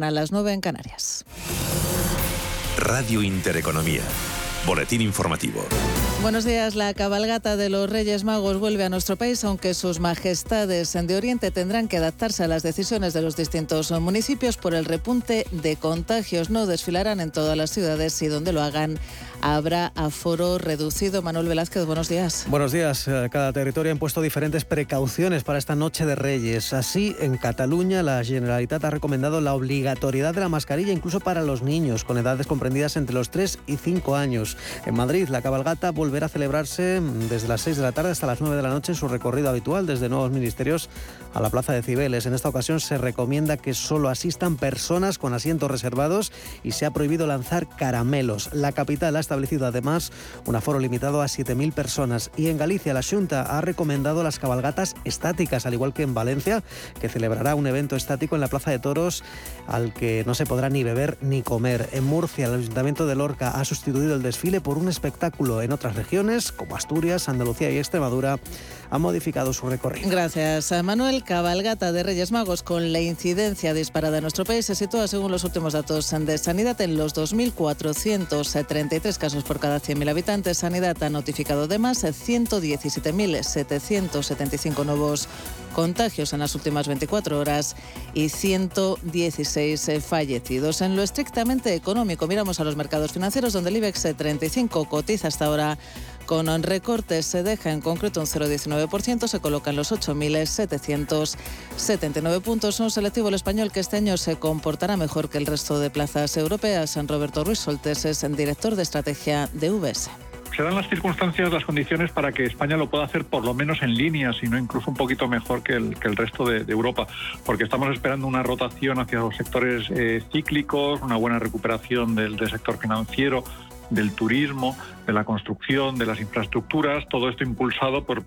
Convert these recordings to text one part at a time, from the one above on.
A las 9 en Canarias. Radio Intereconomía. Boletín informativo. Buenos días. La cabalgata de los Reyes Magos vuelve a nuestro país, aunque sus majestades de Oriente tendrán que adaptarse a las decisiones de los distintos municipios por el repunte de contagios. No desfilarán en todas las ciudades y donde lo hagan habrá aforo reducido. Manuel Velázquez, buenos días. Buenos días. Eh, cada territorio ha impuesto diferentes precauciones para esta noche de Reyes. Así, en Cataluña, la Generalitat ha recomendado la obligatoriedad de la mascarilla incluso para los niños con edades comprendidas entre los 3 y 5 años. En Madrid, la cabalgata volverá a celebrarse desde las 6 de la tarde hasta las 9 de la noche en su recorrido habitual desde nuevos ministerios a la Plaza de Cibeles. En esta ocasión se recomienda que solo asistan personas con asientos reservados y se ha prohibido lanzar caramelos. La capital ha establecido además un aforo limitado a 7.000 personas y en Galicia la Junta ha recomendado las cabalgatas estáticas, al igual que en Valencia, que celebrará un evento estático en la Plaza de Toros al que no se podrá ni beber ni comer. En Murcia, el Ayuntamiento de Lorca ha sustituido el desfile por un espectáculo. En otras regiones, como Asturias, Andalucía y Extremadura, ha modificado su recorrido. Gracias, Manuel. Cabalgata de Reyes Magos con la incidencia disparada en nuestro país se sitúa, según los últimos datos de Sanidad, en los 2.433 casos por cada 100.000 habitantes. Sanidad ha notificado además 117.775 nuevos contagios en las últimas 24 horas y 116 fallecidos. En lo estrictamente económico, miramos a los mercados financieros, donde el IBEX 35 cotiza hasta ahora con recortes se deja en concreto un 0,19%, se colocan los 8.779 puntos. Un selectivo el español que este año se comportará mejor que el resto de plazas europeas. San Roberto Ruiz Soltes es el director de estrategia de UBS se dan las circunstancias, las condiciones para que España lo pueda hacer por lo menos en línea, sino incluso un poquito mejor que el, que el resto de, Europa, porque estamos esperando una rotación hacia los sectores eh, cíclicos, una buena recuperación del sector financiero, del turismo, de la construcción, de las infraestructuras, todo esto impulsado por,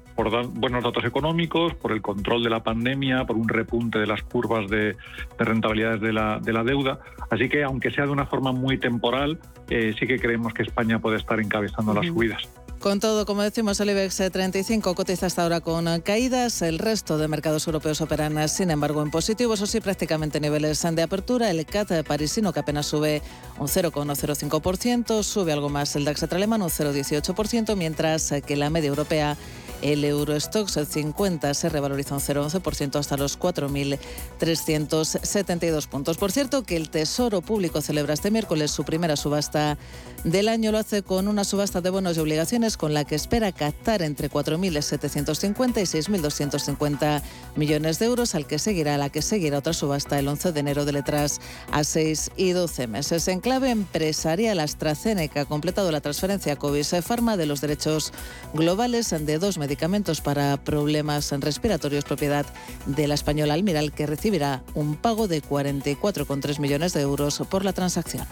buenos datos económicos, por el control de la pandemia, por un repunte de las curvas de, rentabilidades de la, de la, deuda. Así que, aunque sea de una forma muy temporal, eh, sí que creemos que España puede estar encabezando las subidas. Con todo, como decimos, el IBEX 35 cotiza hasta ahora con caídas. El resto de mercados europeos operan, sin embargo, en positivo. Eso sí, prácticamente niveles de apertura. El CAT parisino, que apenas sube un 0,05%, sube algo más el DAX alemán, un 0,18%, mientras que la media europea el Eurostox 50 se revaloriza un 0,11% hasta los 4.372 puntos. Por cierto, que el Tesoro Público celebra este miércoles su primera subasta del año. Lo hace con una subasta de bonos y obligaciones con la que espera captar entre 4.750 y 6.250 millones de euros, al que seguirá la que seguirá otra subasta el 11 de enero de letras a 6 y 12 meses. En clave empresarial, AstraZeneca ha completado la transferencia a Covid Pharma de los derechos globales de dos medicamentos para problemas respiratorios propiedad de la española Almiral, que recibirá un pago de 44,3 millones de euros por la transacción.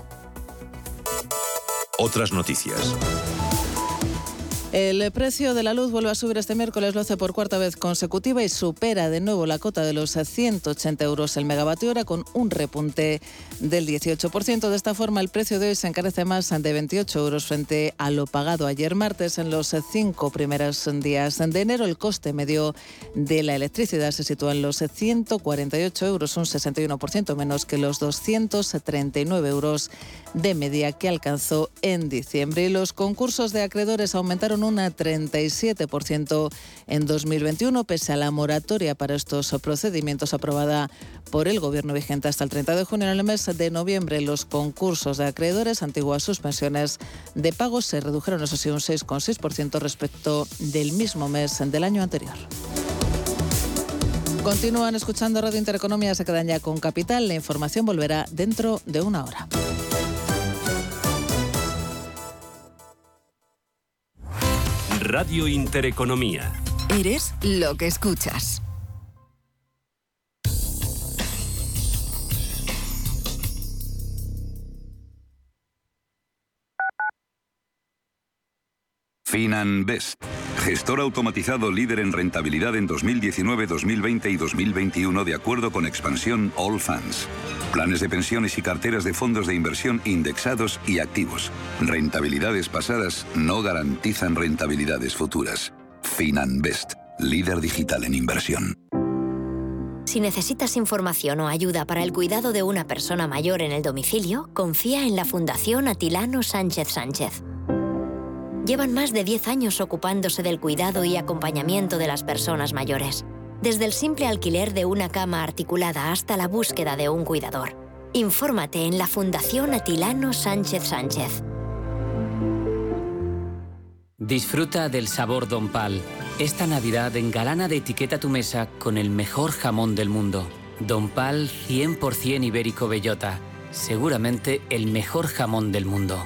Otras noticias. El precio de la luz vuelve a subir este miércoles, lo hace por cuarta vez consecutiva y supera de nuevo la cota de los 180 euros el megavatio hora con un repunte del 18%. De esta forma, el precio de hoy se encarece más de 28 euros frente a lo pagado ayer martes. En los cinco primeros días de enero, el coste medio de la electricidad se sitúa en los 148 euros, un 61% menos que los 239 euros de media que alcanzó en diciembre. Y los concursos de acreedores aumentaron un 37% en 2021, pese a la moratoria para estos procedimientos aprobada por el Gobierno vigente hasta el 30 de junio. En el mes de noviembre, los concursos de acreedores, antiguas suspensiones de pagos, se redujeron, eso sí, un 6,6% respecto del mismo mes del año anterior. Continúan escuchando Radio Intereconomía, se quedan ya con Capital. La información volverá dentro de una hora. Radio Intereconomía. Eres lo que escuchas. FinanBest, gestor automatizado líder en rentabilidad en 2019, 2020 y 2021 de acuerdo con expansión All Funds. Planes de pensiones y carteras de fondos de inversión indexados y activos. Rentabilidades pasadas no garantizan rentabilidades futuras. FinanBest, líder digital en inversión. Si necesitas información o ayuda para el cuidado de una persona mayor en el domicilio, confía en la Fundación Atilano Sánchez Sánchez. Llevan más de 10 años ocupándose del cuidado y acompañamiento de las personas mayores, desde el simple alquiler de una cama articulada hasta la búsqueda de un cuidador. Infórmate en la Fundación Atilano Sánchez Sánchez. Disfruta del sabor Don Pal. Esta Navidad engalana de etiqueta tu mesa con el mejor jamón del mundo. Don Pal 100% ibérico bellota. Seguramente el mejor jamón del mundo.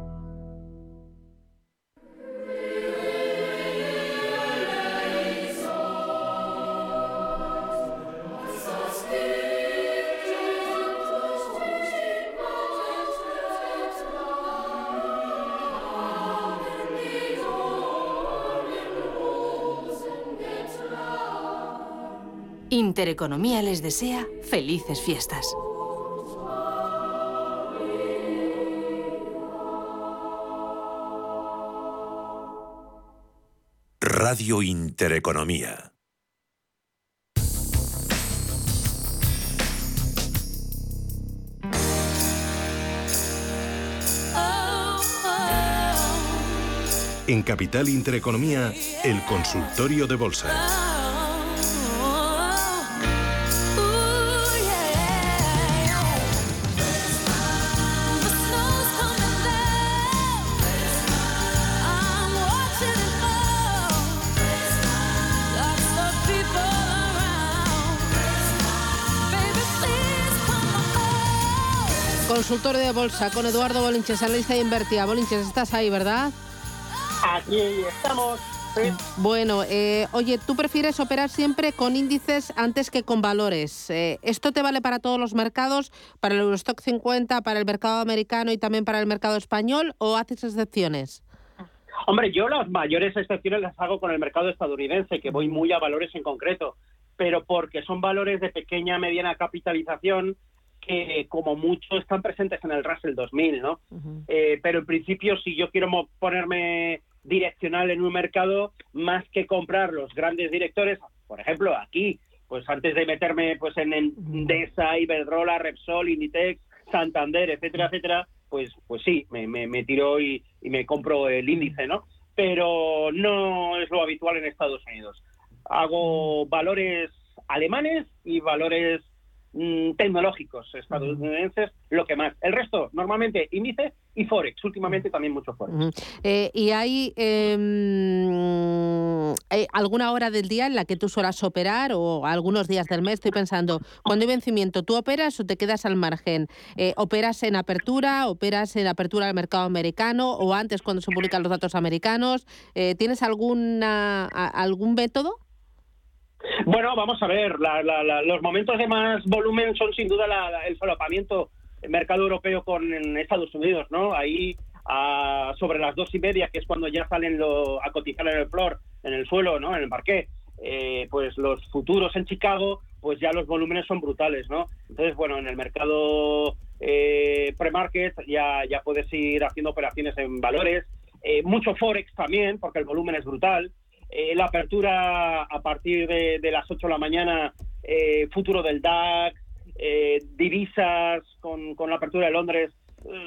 Intereconomía les desea felices fiestas. Radio Intereconomía. En Capital Intereconomía, el consultorio de bolsa. Consultor de bolsa con Eduardo Bolinches, analista de Invertía. Bolinches, estás ahí, ¿verdad? Aquí estamos. Bueno, eh, oye, tú prefieres operar siempre con índices antes que con valores. Eh, ¿Esto te vale para todos los mercados, para el Eurostock 50, para el mercado americano y también para el mercado español o haces excepciones? Hombre, yo las mayores excepciones las hago con el mercado estadounidense, que voy muy a valores en concreto, pero porque son valores de pequeña, mediana capitalización que como mucho están presentes en el Russell 2000, ¿no? Eh, pero en principio, si yo quiero ponerme direccional en un mercado, más que comprar los grandes directores, por ejemplo, aquí, pues antes de meterme pues en Endesa, Iberdrola, Repsol, Inditex, Santander, etcétera, etcétera, pues, pues sí, me, me, tiro y, y, me compro el índice, ¿no? Pero no es lo habitual en Estados Unidos. Hago valores alemanes y valores Mm, tecnológicos estadounidenses, lo que más. El resto, normalmente índice y Forex, últimamente también mucho Forex. Eh, ¿Y hay, em, hay, alguna hora del día en la que tú suelas operar o algunos días del mes? Estoy pensando, cuando hay vencimiento, ¿tú operas o te quedas al margen? Eh, ¿Operas en apertura? ¿Operas en apertura del mercado americano o antes cuando se publican los datos americanos? Eh, ¿Tienes alguna, algún método? Bueno, vamos a ver, los momentos de más volumen son sin duda el solapamiento mercado europeo con Estados Unidos, ¿no? Ahí sobre las dos y media, que es cuando ya salen a cotizar en el floor, en el suelo, ¿no? En el parqué, eh, pues los futuros en Chicago, pues ya los volúmenes son brutales, ¿no? Entonces, bueno, en el mercado eh, pre-market ya, ya puedes ir haciendo operaciones en valores, eh, mucho Forex también, porque el volumen es brutal. Eh, la apertura a partir de, las 8 de la mañana, eh, futuro del DAX, eh, divisas con, la apertura de Londres,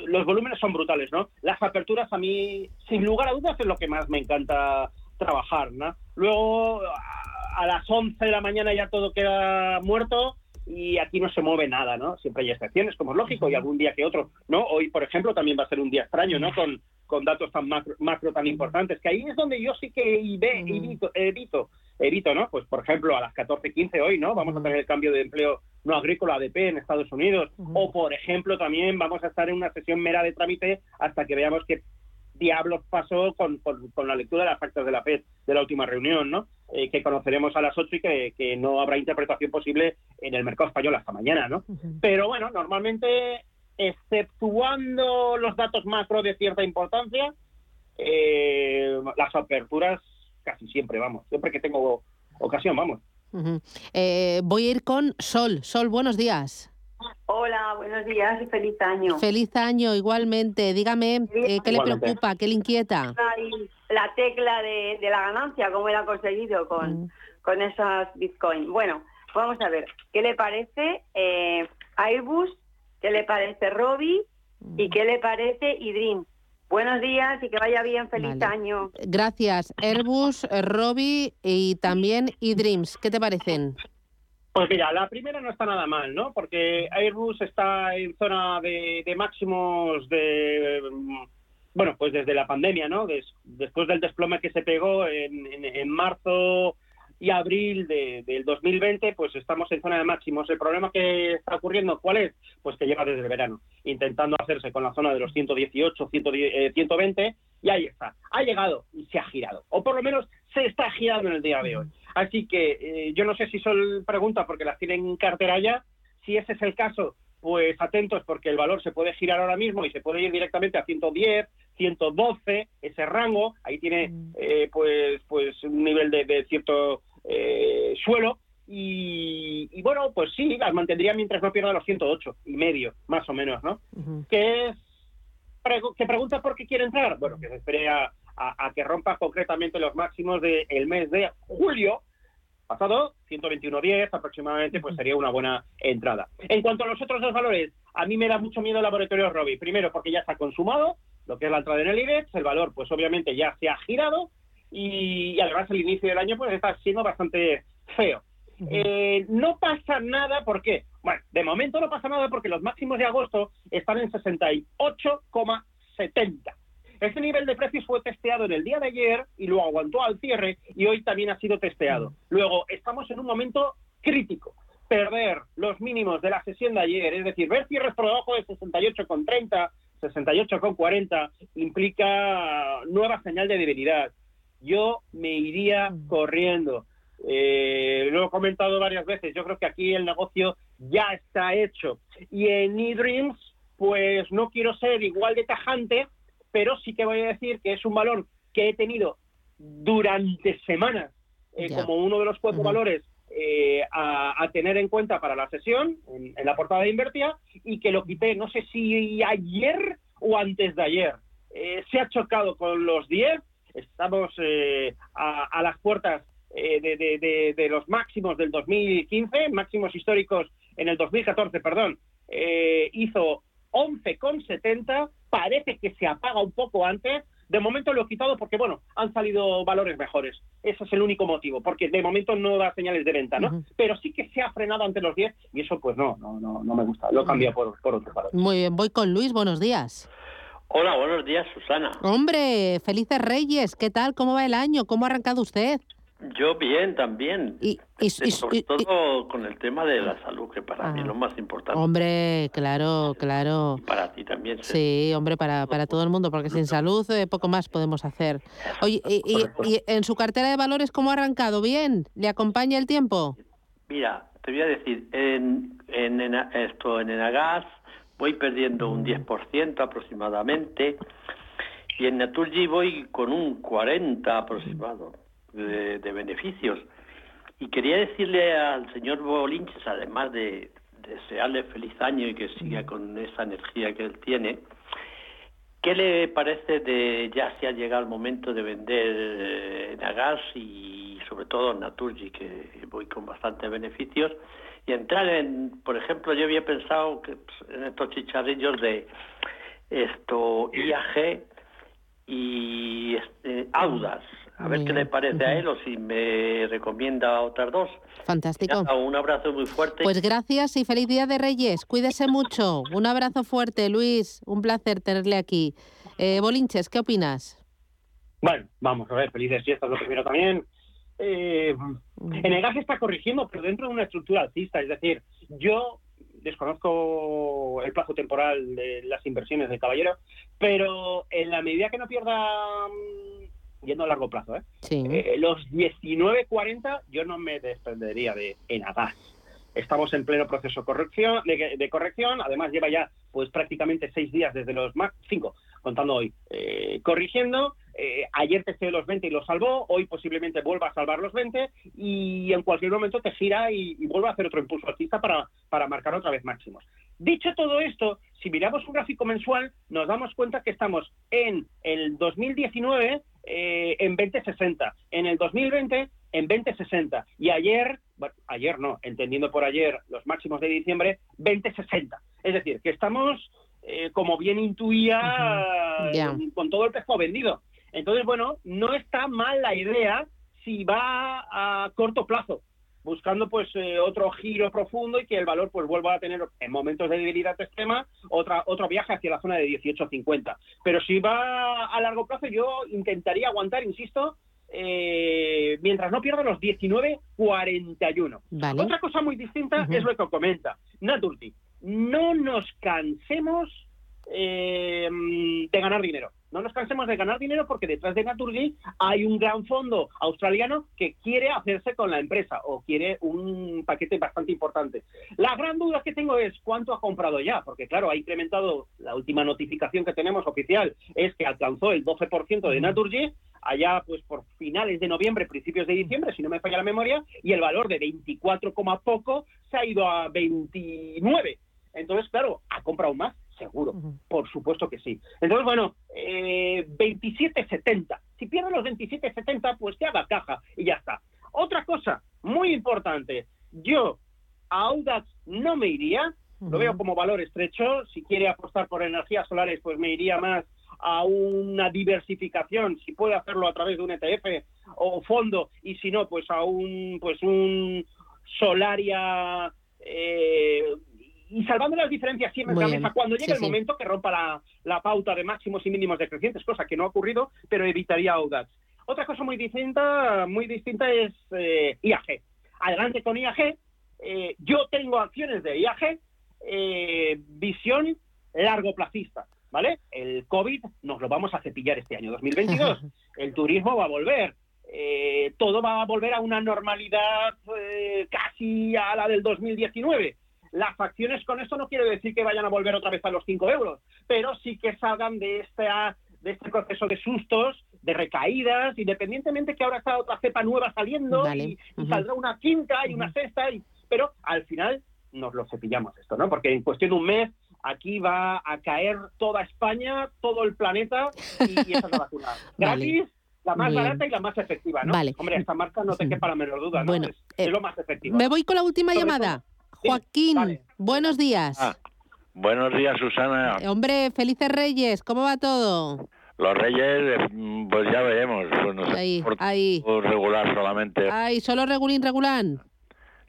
los volúmenes son brutales, ¿no? Las aperturas a mí, sin lugar a dudas, es lo que más me encanta trabajar, ¿no? Luego, a las 11 de la mañana ya todo queda muerto y aquí no se mueve nada, ¿no? Siempre hay excepciones, como es lógico, y algún día que otro, ¿no? Hoy, por ejemplo, también va a ser un día extraño, ¿no? Con, con datos tan macro, tan importantes, que ahí es donde yo sí que evito, evito, evito, ¿no? Pues, por ejemplo, a las 14.15 hoy, ¿no? Vamos a tener el cambio de empleo no agrícola ADP en Estados Unidos, o, por ejemplo, también vamos a estar en una sesión mera de trámite hasta que veamos qué diablos pasó con, con, la lectura de las actas de la FED de la última reunión, ¿no? Eh, que conoceremos a las 8 y que, que, no habrá interpretación posible en el mercado español hasta mañana, ¿no? Pero bueno, normalmente exceptuando los datos macro de cierta importancia, eh, las aperturas casi siempre, vamos, siempre que tengo ocasión, vamos. Eh, voy a ir con Sol. Sol, buenos días. Hola, buenos días y feliz año. Feliz año, igualmente. Dígame, eh, ¿qué le preocupa, qué le inquieta? La tecla de, la ganancia, cómo él ha conseguido con, mm. con esas Bitcoin. Bueno, vamos a ver, ¿qué le parece eh, Airbus? ¿Qué le parece Robbie? ¿Y mm. qué le parece Idrim? Buenos días y que vaya bien, feliz año. Gracias, Airbus, Robbie y también eDreams. ¿Qué te parecen? Pues mira, la primera no está nada mal, ¿no? Porque Airbus está en zona de, máximos de, bueno, pues desde la pandemia, ¿no? después del desplome que se pegó en, marzo y abril del 2020, pues estamos en zona de máximos. El problema que está ocurriendo, ¿cuál es? Pues que lleva desde el verano, intentando hacerse con la zona de los 118, 120, y ahí está. Ha llegado y se ha girado. O por lo menos se está girando en el día de hoy. Así que eh, yo no sé si son preguntas porque las tienen en cartera ya. Si ese es el caso, pues atentos porque el valor se puede girar ahora mismo y se puede ir directamente a 110, 112, ese rango. Ahí tiene mm. eh, pues pues un nivel de, cierto eh, suelo. Y, bueno, pues sí, las mantendría mientras no pierda los 108 y medio, más o menos, ¿no? ¿Qué es? ¿Que pregunta por qué quiere entrar? Bueno, que se espere a, a, que rompa concretamente los máximos del mes de julio pasado, 121.10 aproximadamente, pues sería una buena entrada. En cuanto a los otros dos valores, a mí me da mucho miedo el laboratorio Robbie. Primero, porque ya está consumado, lo que es la entrada en el IBEX, el valor, pues obviamente ya se ha girado y, además el inicio del año pues está siendo bastante feo. Eh, no pasa nada, ¿por qué? Bueno, de momento no pasa nada porque los máximos de agosto están en 68,70. Ese nivel de precios fue testeado en el día de ayer y lo aguantó al cierre y hoy también ha sido testeado. Mm. Luego, estamos en un momento crítico. Perder los mínimos de la sesión de ayer, es decir, ver cierres por debajo de 68,30, 68,40, implica nueva señal de debilidad. Yo me iría mm. corriendo. Eh, lo he comentado varias veces, yo creo que aquí el negocio ya está hecho. Y en eDreams, pues no quiero ser igual de tajante, pero sí que voy a decir que es un valor que he tenido durante semanas eh, como uno de los cuatro valores eh, a, tener en cuenta para la sesión en, la portada de Invertia y que lo quité, no sé si ayer o antes de ayer. Eh, se ha chocado con los 10, estamos a, las puertas de, de, los máximos del 2015, máximos históricos en el 2014, perdón, hizo 11,70 parece que se apaga un poco antes. De momento lo he quitado porque, bueno, han salido valores mejores. Ese es el único motivo, porque de momento no da señales de venta, ¿no? Pero sí que se ha frenado ante los 10 y eso, pues no, no, no, no me gusta. Lo cambio por, por otro valor. Muy bien, voy con Luis. Buenos días. Hola, buenos días, Susana. Hombre, felices Reyes. ¿Qué tal? ¿Cómo va el año? ¿Cómo ha arrancado usted? Yo bien también. Y, sobre todo con el tema de la salud, que para mí es lo ah. más importante. Hombre, claro, claro. para ti también. Sí, hombre, para, para todo el mundo, porque sin salud eh, poco más podemos hacer. Oye, y, en su cartera de valores cómo ha arrancado? ¿Bien? ¿Le acompaña el tiempo? Mira, te voy a decir, en, en, esto, en Enagas voy perdiendo un 10% aproximadamente y en Naturgy voy con un 40 aproximado de, beneficios. Y quería decirle al señor Bolinches, además de, desearle feliz año y que siga con esa energía que él tiene, ¿qué le parece de ya se ha llegado el momento de vender eh, Nagas y sobre todo Naturgy, que voy con bastantes beneficios, y entrar en, por ejemplo, yo había pensado que pues, en estos chicharrillos de esto IAG y este, Audas, a ver qué le parece a él o si me recomienda otras dos. Fantástico. un abrazo muy fuerte. Pues gracias y feliz Día de Reyes. Cuídese mucho. Un abrazo fuerte, Luis. Un placer tenerle aquí. Eh, Bolinches, ¿qué opinas? Bueno, vamos a ver, felices fiestas lo primero también. Eh, en el gas está corrigiendo, pero dentro de una estructura alcista. Es decir, yo desconozco el plazo temporal de las inversiones de Caballero, pero en la medida que no pierda yendo a largo plazo, ¿eh? eh los 19.40 yo no me desprendería de Enagas. Estamos en pleno proceso corrección, de, corrección, además lleva ya pues prácticamente seis días desde los más cinco, contando hoy, eh, corrigiendo. Eh, ayer te los 20 y los salvó, hoy posiblemente vuelva a salvar los 20 y en cualquier momento te gira y, y vuelve a hacer otro impulso alcista para, para marcar otra vez máximos. Dicho todo esto, si miramos un gráfico mensual, nos damos cuenta que estamos en el 2019 eh, en 2060, en el 2020 en 2060 y ayer, bueno, ayer no, entendiendo por ayer los máximos de diciembre, 2060. Es decir, que estamos, eh, como bien intuía, con todo el pescado vendido. Entonces, bueno, no está mal la idea si va a corto plazo, buscando pues eh, otro giro profundo y que el valor pues vuelva a tener en momentos de debilidad extrema otra otro viaje hacia la zona de 18.50. Pero si va a largo plazo yo intentaría aguantar, insisto, eh, mientras no pierda los 19.41. Vale. Otra cosa muy distinta es lo que comenta Naturgy. No nos cansemos eh, de ganar dinero. No nos cansemos de ganar dinero porque detrás de Naturgy hay un gran fondo australiano que quiere hacerse con la empresa o quiere un paquete bastante importante. La gran duda que tengo es cuánto ha comprado ya, porque claro, ha incrementado la última notificación que tenemos oficial es que alcanzó el 12% de Naturgy allá pues por finales de noviembre, principios de diciembre, si no me falla la memoria, y el valor de 24, coma poco se ha ido a 29. Entonces, claro, ¿ha comprado más? Seguro, por supuesto que sí. Entonces, bueno, eh, 27.70. Si pierde los 27.70, pues que haga caja y ya está. Otra cosa muy importante, yo a Audax no me iría, lo veo como valor estrecho. Si quiere apostar por energías solares, pues me iría más a una diversificación, si puede hacerlo a través de un ETF o fondo, y si no, pues a un pues un Solaria eh, salvando las diferencias siempre en la mesa cuando llegue Sí, el sí. momento que rompa la, la pauta de máximos y mínimos decrecientes, cosa que no ha ocurrido, pero evitaría Audax. Otra cosa muy distinta, muy distinta es eh, IAG. Adelante con IAG. Eh, yo tengo acciones de IAG, eh, visión largo plazista, ¿vale? El COVID nos lo vamos a cepillar este año 2022. El turismo va a volver. Eh, todo va a volver a una normalidad eh, casi a la del 2019. Las acciones con esto no quiere decir que vayan a volver otra vez a los 5 euros, pero sí que salgan de esta de este proceso de sustos, de recaídas, independientemente que ahora está otra cepa nueva saliendo Vale. y, Ujú. saldrá una quinta y una sexta, y, pero al final nos lo cepillamos esto, ¿no? Porque en cuestión de un mes aquí va a caer toda España, todo el planeta y, y esa es la vacuna. Vale. Gratis, la más Bien. barata y la más efectiva, ¿no? Vale. Hombre, esta marca no te quepa la menor duda, ¿no? Bueno, es, eh, es lo más efectivo. Me voy con la última Sobre llamada. Joaquín, buenos días. Ah, buenos días, Susana. Eh, Hombre, felices Reyes, ¿cómo va todo? Los Reyes, eh, pues ya veremos. Pues nos Ahí, ahí. regular solamente. Ay, solo regulín, regulán.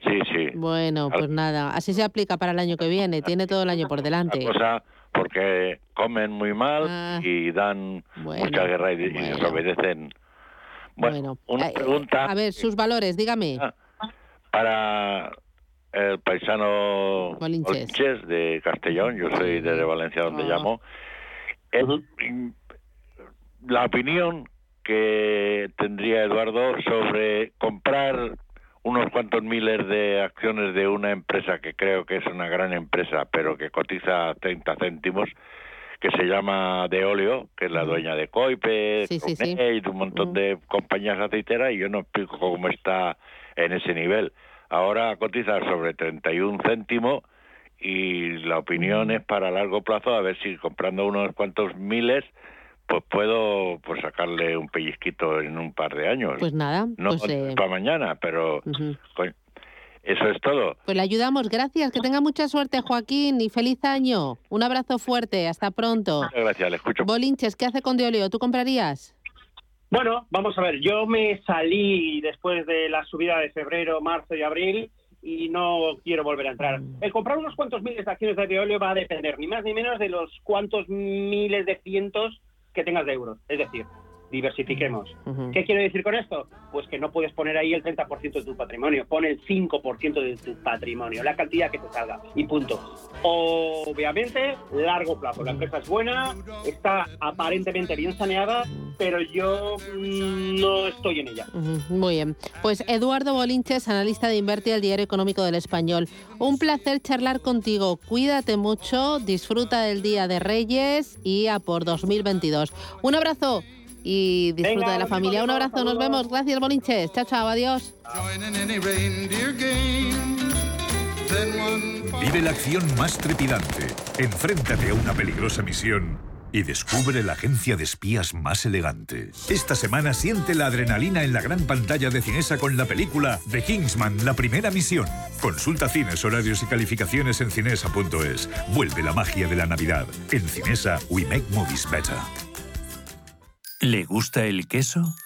Sí, sí. Bueno, pues nada, así se aplica para el año que viene, tiene todo el año por delante. La cosa, porque comen muy mal Ah. y dan Bueno, mucha guerra y, y desobedecen. Bueno, una Eh, pregunta A ver, sus valores, dígame. Ah. para el paisano Bolinches. Bolinches de Castellón, yo soy de Valencia donde Ah. llamo. La opinión que tendría Eduardo sobre comprar unos cuantos miles de acciones de una empresa que creo que es una gran empresa, pero que cotiza 30 céntimos, que se llama De Oleo, que es la dueña de Coipe, Sí, sí, sí. Coné y de un montón de compañías aceiteras, y yo no explico cómo está en ese nivel. Ahora cotiza sobre 31 céntimos y la opinión es para largo plazo a ver si comprando unos cuantos miles pues puedo pues sacarle un pellizquito en un par de años. Pues nada, no pues, eh, para mañana, pero coño, eso es todo. pues le ayudamos, gracias, que tenga mucha suerte Joaquín y feliz año. Un abrazo fuerte, hasta pronto. Muchas gracias, le escucho. Bolinches, ¿qué hace con Deoleo? ¿Tú comprarías? Bueno, vamos a ver, yo me salí después de la subida de febrero, marzo y abril y no quiero volver a entrar. Mm. El comprar unos cuantos miles de acciones de Veolio va a depender ni más ni menos de los cuantos miles de cientos que tengas de euros. Es decir, diversifiquemos. ¿Qué quiero decir con esto? Pues que no puedes poner ahí el 30% de tu patrimonio, pon el 5% de tu patrimonio, la cantidad que te salga y punto. Obviamente, largo plazo, la empresa es buena, está aparentemente bien saneada, pero yo mm, no estoy en ella. Muy bien. Pues Eduardo Bolinches, analista de Inverti al Diario Económico del Español. Un placer charlar contigo. Cuídate mucho, disfruta del Día de Reyes y a por 2022. Un abrazo y disfruta de la familia. Un abrazo, nos vemos. Gracias, Bolinches. Chao, chao, adiós. Vive la acción más trepidante. Enfréntate a una peligrosa misión y descubre la agencia de espías más elegante. Esta semana siente la adrenalina en la gran pantalla de Cinesa con la película The Kingsman, la primera misión. Consulta cines, horarios y calificaciones en cinesa.es. Vuelve la magia de la Navidad. En Cinesa, we make movies better. ¿Le gusta el queso?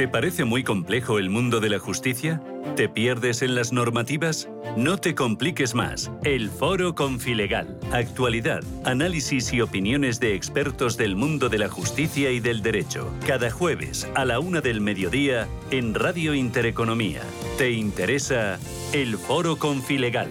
¿Te parece muy complejo el mundo de la justicia? ¿Te pierdes en las normativas? No te compliques más. El Foro Confilegal. Actualidad, análisis y opiniones de expertos del mundo de la justicia y del derecho. Cada jueves a la una del mediodía en Radio Intereconomía. ¿Te interesa el Foro Confilegal?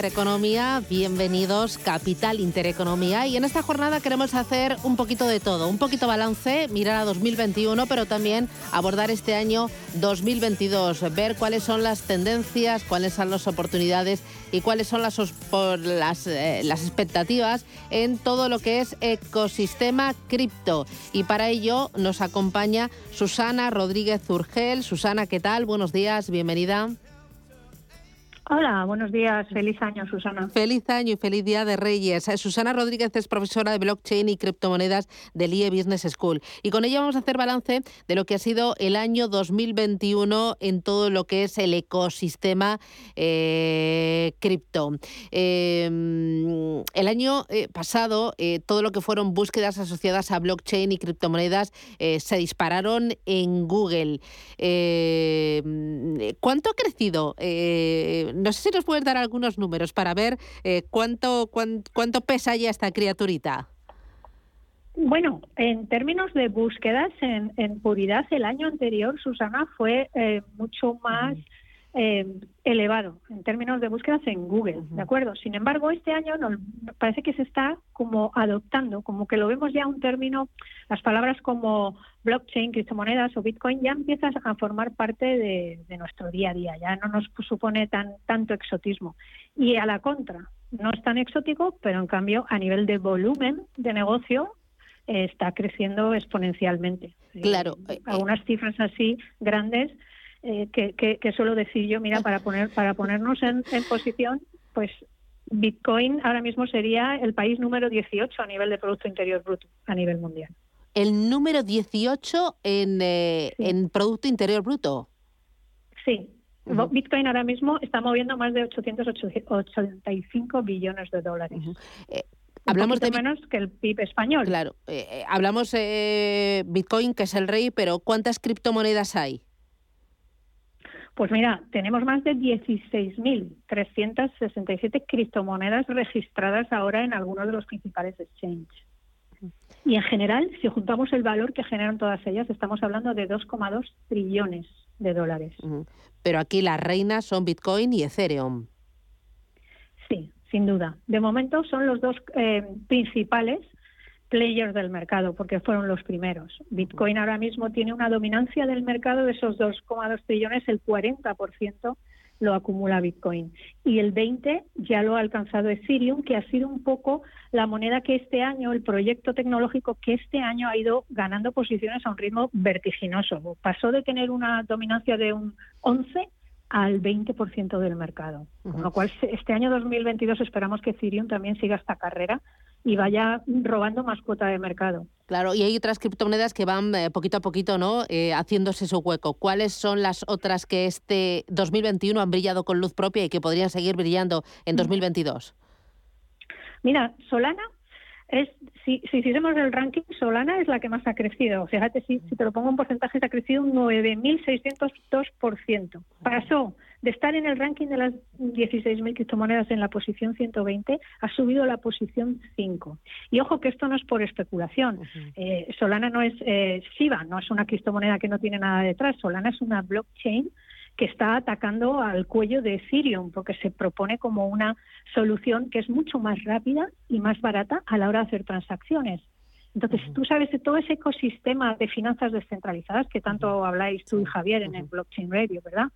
Intereconomía, bienvenidos Capital Intereconomía y en esta jornada queremos hacer un poquito de todo, un poquito balance, mirar a 2021, pero también abordar este año 2022, ver cuáles son las tendencias, cuáles son las oportunidades y cuáles son las, las, eh, las expectativas en todo lo que es ecosistema cripto. Y para ello nos acompaña Susana Rodríguez Urgel. Susana, ¿qué tal? Buenos días, bienvenida. Hola, buenos días. Feliz año, Susana. Feliz año y feliz día de Reyes. Eh, Susana Rodríguez es profesora de blockchain y criptomonedas del IE Business School. Y con ella vamos a hacer balance de lo que ha sido el año 2021 en todo lo que es el ecosistema eh, cripto. Em, el año eh, pasado, todo lo que fueron búsquedas asociadas a blockchain y criptomonedas se dispararon en Google. Em, ¿Cuánto ha crecido? No sé si nos puedes dar algunos números para ver eh, cuánto, cuánto, pesa ya esta criaturita. Bueno, en términos de búsquedas en, puridad, el año anterior, Susana, fue eh, mucho más eh, elevado en términos de búsquedas en Google, ¿de acuerdo? Sin embargo, este año nos, parece que se está como adoptando, como que lo vemos ya un término, las palabras como blockchain, criptomonedas o Bitcoin ya empiezan a formar parte de, nuestro día a día, ya no nos supone tan tanto exotismo. Y a la contra, no es tan exótico, pero en cambio a nivel de volumen de negocio eh, está creciendo exponencialmente. Claro. Eh, algunas cifras así grandes eh, que, que, suelo decir yo, mira, para poner para ponernos en, posición, pues Bitcoin ahora mismo sería el país número 18 a nivel de Producto Interior Bruto a nivel mundial. El número 18 en, eh, en Producto Interior Bruto. Sí. Bitcoin ahora mismo está moviendo más de 885 billones de dólares. Eh, hablamos de menos que el PIB español. Claro, hablamos Bitcoin que es el rey, pero ¿cuántas criptomonedas hay? Pues mira, tenemos más de 16.367 criptomonedas registradas ahora en algunos de los principales exchanges. Y en general, si juntamos el valor que generan todas ellas, estamos hablando de 2,2 trillones de dólares. Pero aquí las reinas son Bitcoin y Ethereum. Sí, sin duda. De momento son los dos eh, principales players del mercado, porque fueron los primeros. Bitcoin ahora mismo tiene una dominancia del mercado de esos 2,2 trillones, el 40% lo acumula Bitcoin. Y el 20 ya lo ha alcanzado Ethereum, que ha sido un poco la moneda que este año, el proyecto tecnológico que este año ha ido ganando posiciones a un ritmo vertiginoso. Pasó de tener una dominancia de un 11 al 20% del mercado. Con lo cual, este año 2022 esperamos que Ethereum también siga esta carrera y vaya robando más cuota de mercado. Claro, y hay otras criptomonedas que van eh, poquito a poquito, ¿no? Eh, haciéndose su hueco. ¿Cuáles son las otras que este 2021 han brillado con luz propia y que podrían seguir brillando en 2022? Mira, Solana es, si, si hiciéramos el ranking, Solana es la que más ha crecido. Fíjate, si, si te lo pongo en porcentaje, ha crecido un 9.602%. Pasó de estar en el ranking de las 16.000 criptomonedas en la posición 120, ha subido a la posición 5. Y ojo que esto no es por especulación. Eh, Solana no es eh, Shiba, no es una criptomoneda que no tiene nada detrás. Solana es una blockchain que está atacando al cuello de Ethereum, porque se propone como una solución que es mucho más rápida y más barata a la hora de hacer transacciones. Entonces, tú sabes de todo ese ecosistema de finanzas descentralizadas que tanto habláis tú y Javier en el Blockchain Radio, ¿verdad?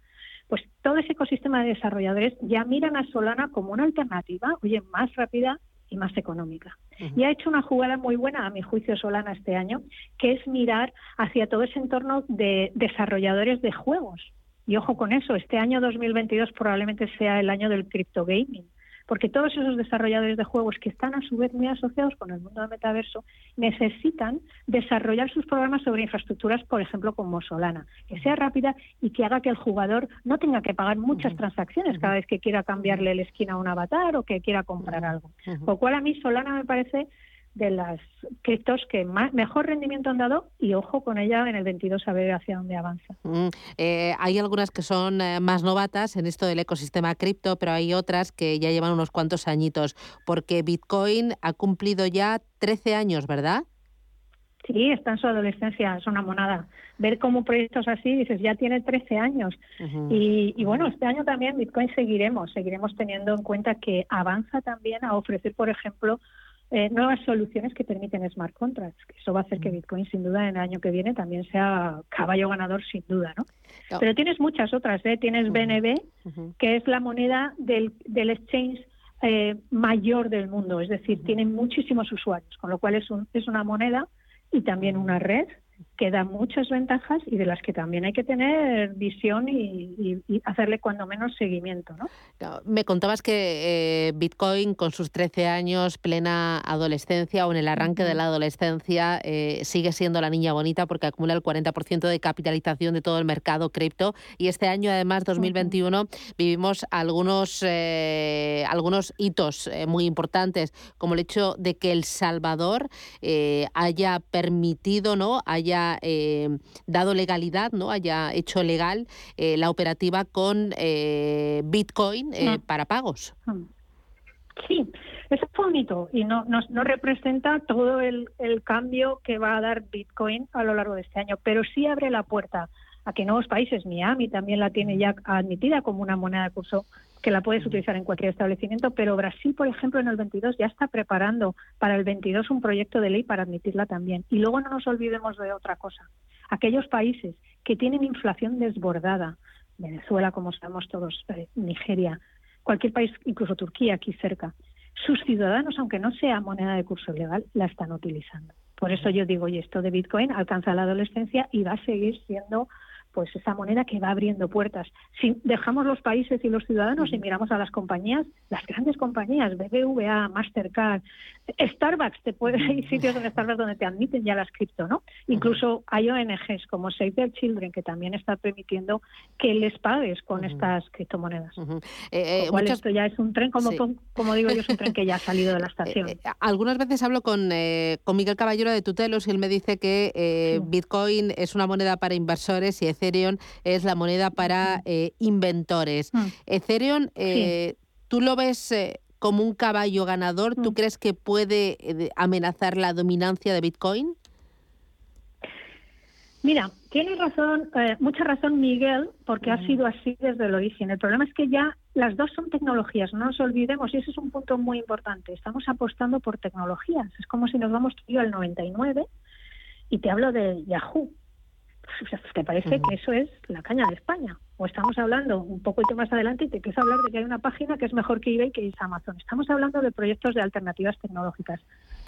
Pues todo ese ecosistema de desarrolladores ya miran a Solana como una alternativa, oye, más rápida y más económica. Y ha hecho una jugada muy buena, a mi juicio, Solana este año, que es mirar hacia todo ese entorno de desarrolladores de juegos. Y ojo con eso, este año 2022 probablemente sea el año del crypto gaming porque todos esos desarrolladores de juegos que están a su vez muy asociados con el mundo del metaverso necesitan desarrollar sus programas sobre infraestructuras, por ejemplo, como Solana, que sea rápida y que haga que el jugador no tenga que pagar muchas transacciones cada vez que quiera cambiarle el skin a un avatar o que quiera comprar algo. Lo cual a mí Solana me parece de las criptos que más, mejor rendimiento han dado y ojo con ella en el 22 a ver hacia dónde avanza. Mm, eh, hay algunas que son eh, más novatas en esto del ecosistema cripto, pero hay otras que ya llevan unos cuantos añitos, porque Bitcoin ha cumplido ya 13 años, ¿verdad? Sí, está en su adolescencia, es una monada. Ver cómo proyectos así, dices, ya tiene 13 años. y, y, bueno, este año también Bitcoin seguiremos, seguiremos teniendo en cuenta que avanza también a ofrecer, por ejemplo, eh, nuevas soluciones que permiten smart contracts. Eso va a hacer que Bitcoin, sin duda, en el año que viene también sea caballo ganador, sin duda, ¿no? Pero tienes muchas otras, ¿eh? Tienes BNB, que es la moneda del, del exchange eh, mayor del mundo, es decir, tiene muchísimos usuarios, con lo cual es, un, es una moneda y también una red que da muchas ventajas y de las que también hay que tener visión y, hacerle cuando menos seguimiento. ¿no? Me contabas que eh, Bitcoin con sus 13 años, plena adolescencia o en el arranque de la adolescencia, eh, sigue siendo la niña bonita porque acumula el 40% de capitalización de todo el mercado cripto y este año, además, 2021, vivimos algunos, eh, algunos hitos muy importantes, como el hecho de que El Salvador haya permitido, ¿no? Haya eh, dado legalidad, no haya hecho legal eh, la operativa con eh, Bitcoin mm. para pagos. Mm. Sí, eso fue un hito y no, no, representa todo el, el, cambio que va a dar Bitcoin a lo largo de este año, pero sí abre la puerta a que nuevos países, Miami también la tiene ya admitida como una moneda de curso que la puedes utilizar en cualquier establecimiento, pero Brasil, por ejemplo, en el 22 ya está preparando para el 22 un proyecto de ley para admitirla también. Y luego no nos olvidemos de otra cosa. Aquellos países que tienen inflación desbordada, Venezuela, como sabemos todos, eh, Nigeria, cualquier país, incluso Turquía aquí cerca, sus ciudadanos, aunque no sea moneda de curso legal, la están utilizando. Por eso yo digo, y esto de Bitcoin alcanza la adolescencia y va a seguir siendo pues esa moneda que va abriendo puertas. Si dejamos los países y los ciudadanos y miramos a las compañías, las grandes compañías, BBVA, Mastercard, Starbucks, te puede, hay sitios en Starbucks donde te admiten ya las cripto, ¿no? Incluso hay ONGs como Save the Children que también está permitiendo que les pagues con estas criptomonedas. Eh, eh esto ya es un tren, como, como digo yo, es un tren que ya ha salido de la estación. Eh, eh, algunas veces hablo con, con Miguel Caballero de Tutelos y él me dice que Bitcoin es una moneda para inversores y etc Ethereum es la moneda para eh, inventores. Mm. Ethereum, eh, ¿tú lo ves eh, como un caballo ganador? ¿Tú Mm. crees que puede amenazar la dominancia de Bitcoin? Mira, tiene razón, mucha razón Miguel, porque ha sido así desde el origen. El problema es que ya las dos son tecnologías, no nos olvidemos, y ese es un punto muy importante. Estamos apostando por tecnologías. Es como si nos vamos tú y yo al 99 y te hablo de Yahoo. ¿Te parece que eso es la caña de España? O estamos hablando un poquito más adelante y te empiezo a hablar de que hay una página que es mejor que eBay, que es Amazon. Estamos hablando de proyectos de alternativas tecnológicas.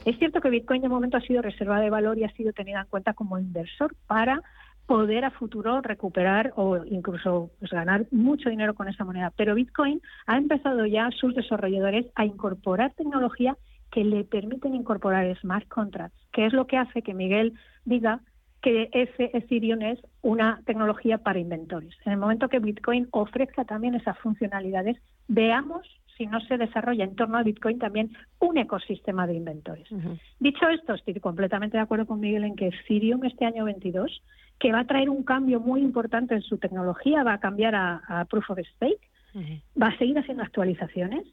Es cierto que Bitcoin de momento ha sido reserva de valor y ha sido tenida en cuenta como inversor para poder a futuro recuperar o incluso pues, ganar mucho dinero con esa moneda. Pero Bitcoin ha empezado ya sus desarrolladores a incorporar tecnología que le permiten incorporar smart contracts, que es lo que hace que Miguel diga que ese Ethereum es una tecnología para inventores. En el momento que Bitcoin ofrezca también esas funcionalidades, veamos si no se desarrolla en torno a Bitcoin también un ecosistema de inventores. Dicho esto, estoy completamente de acuerdo con Miguel en que Ethereum este año 22, que va a traer un cambio muy importante en su tecnología, va a cambiar a, a Proof of Stake, va a seguir haciendo actualizaciones,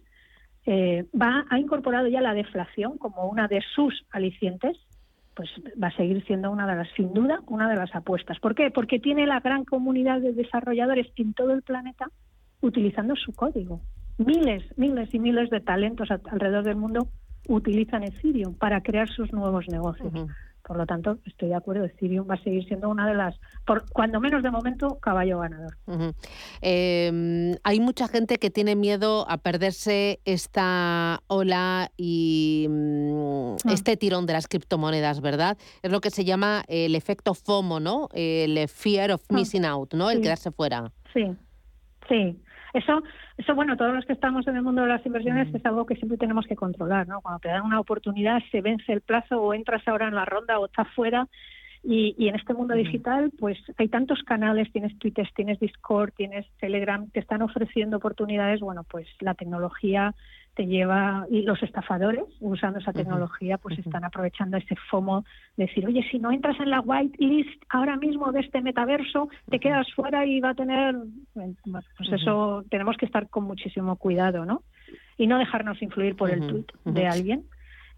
eh, va ha incorporado ya la deflación como una de sus alicientes, pues va a seguir siendo una de las, sin duda, una de las apuestas. ¿Por qué? Porque tiene la gran comunidad de desarrolladores en todo el planeta utilizando su código. Miles, miles y miles de talentos alrededor del mundo utilizan Ethereum para crear sus nuevos negocios. Por lo tanto, estoy de acuerdo, Ethereum va a seguir siendo una de las, por, cuando menos de momento, caballo ganador. Eh, hay mucha gente que tiene miedo a perderse esta ola y mm, este tirón de las criptomonedas, ¿verdad? Es lo que se llama el efecto FOMO, ¿no? El fear of missing out, ¿no? El Sí. quedarse fuera. Sí, sí. Eso, eso, bueno, todos los que estamos en el mundo de las inversiones es algo que siempre tenemos que controlar, ¿no? Cuando te dan una oportunidad, se vence el plazo o entras ahora en la ronda o estás fuera. Y, y en este mundo digital, pues hay tantos canales, tienes Twitter, tienes Discord, tienes Telegram, que están ofreciendo oportunidades. Bueno, pues la tecnología te lleva, y los estafadores usando esa tecnología, pues están aprovechando ese FOMO de decir, oye, si no entras en la white list ahora mismo de este metaverso, te quedas fuera y va a tener, bueno, pues Ujú. eso tenemos que estar con muchísimo cuidado, ¿no? Y no dejarnos influir por el tweet de alguien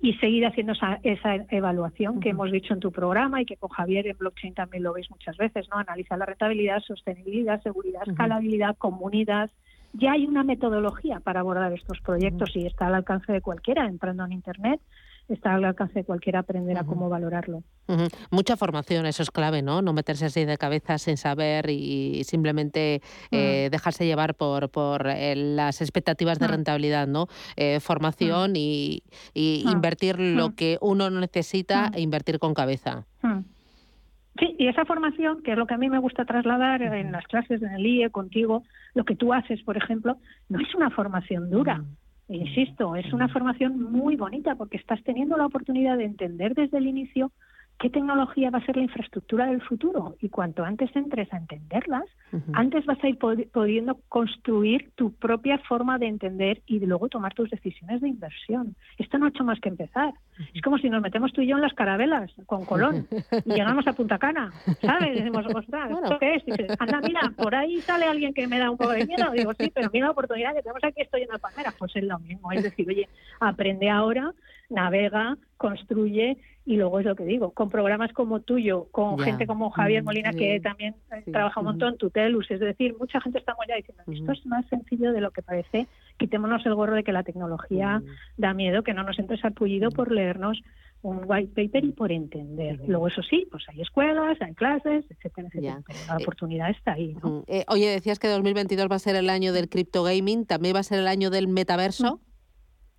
y seguir haciendo esa, esa evaluación que hemos dicho en tu programa y que con Javier en blockchain también lo veis muchas veces, ¿no? Analizar la rentabilidad, sostenibilidad, seguridad, escalabilidad, comunidad. Ya hay una metodología para abordar estos proyectos y está al alcance de cualquiera, entrando en Internet, está al alcance de cualquiera aprender a cómo valorarlo. Mucha formación, eso es clave, ¿no? No meterse así de cabeza sin saber y simplemente eh, dejarse llevar por, por eh, las expectativas de Mm. rentabilidad, ¿no? Eh, formación y, y Mm. invertir lo Mm. que uno necesita Mm. e invertir con cabeza. Sí, y esa formación, que es lo que a mí me gusta trasladar en las clases, en el IE, contigo, lo que tú haces, por ejemplo, no es una formación dura. Insisto, es una formación muy bonita porque estás teniendo la oportunidad de entender desde el inicio qué tecnología va a ser la infraestructura del futuro y cuanto antes entres a entenderlas, antes vas a ir pudiendo construir tu propia forma de entender y de luego tomar tus decisiones de inversión. Esto no ha hecho más que empezar. Es como si nos metemos tú y yo en las carabelas con Colón y llegamos a Punta Cana, ¿sabes? Y decimos, ostras, ¿esto qué es? Y dices, anda, mira, por ahí sale alguien que me da un poco de miedo. Digo, sí, pero mira la oportunidad que tenemos aquí, estoy en la palmera. Pues es lo mismo, es decir, oye, aprende ahora, navega, construye y luego es lo que digo, con programas como tuyo, con Ya. gente como Javier Mm, Molina sí. que también eh, Sí. trabaja un montón, Tutelus, es decir, mucha gente estamos ya diciendo, esto es más sencillo de lo que parece, quitémonos el gorro de que la tecnología da miedo, que no nos entres al pullido por leernos un white paper y por entender. Luego eso sí, pues hay escuelas, hay clases, etcétera, etcétera, pero la oportunidad está ahí, ¿no? Eh, oye, decías que 2022 va a ser el año del crypto gaming, también va a ser el año del metaverso.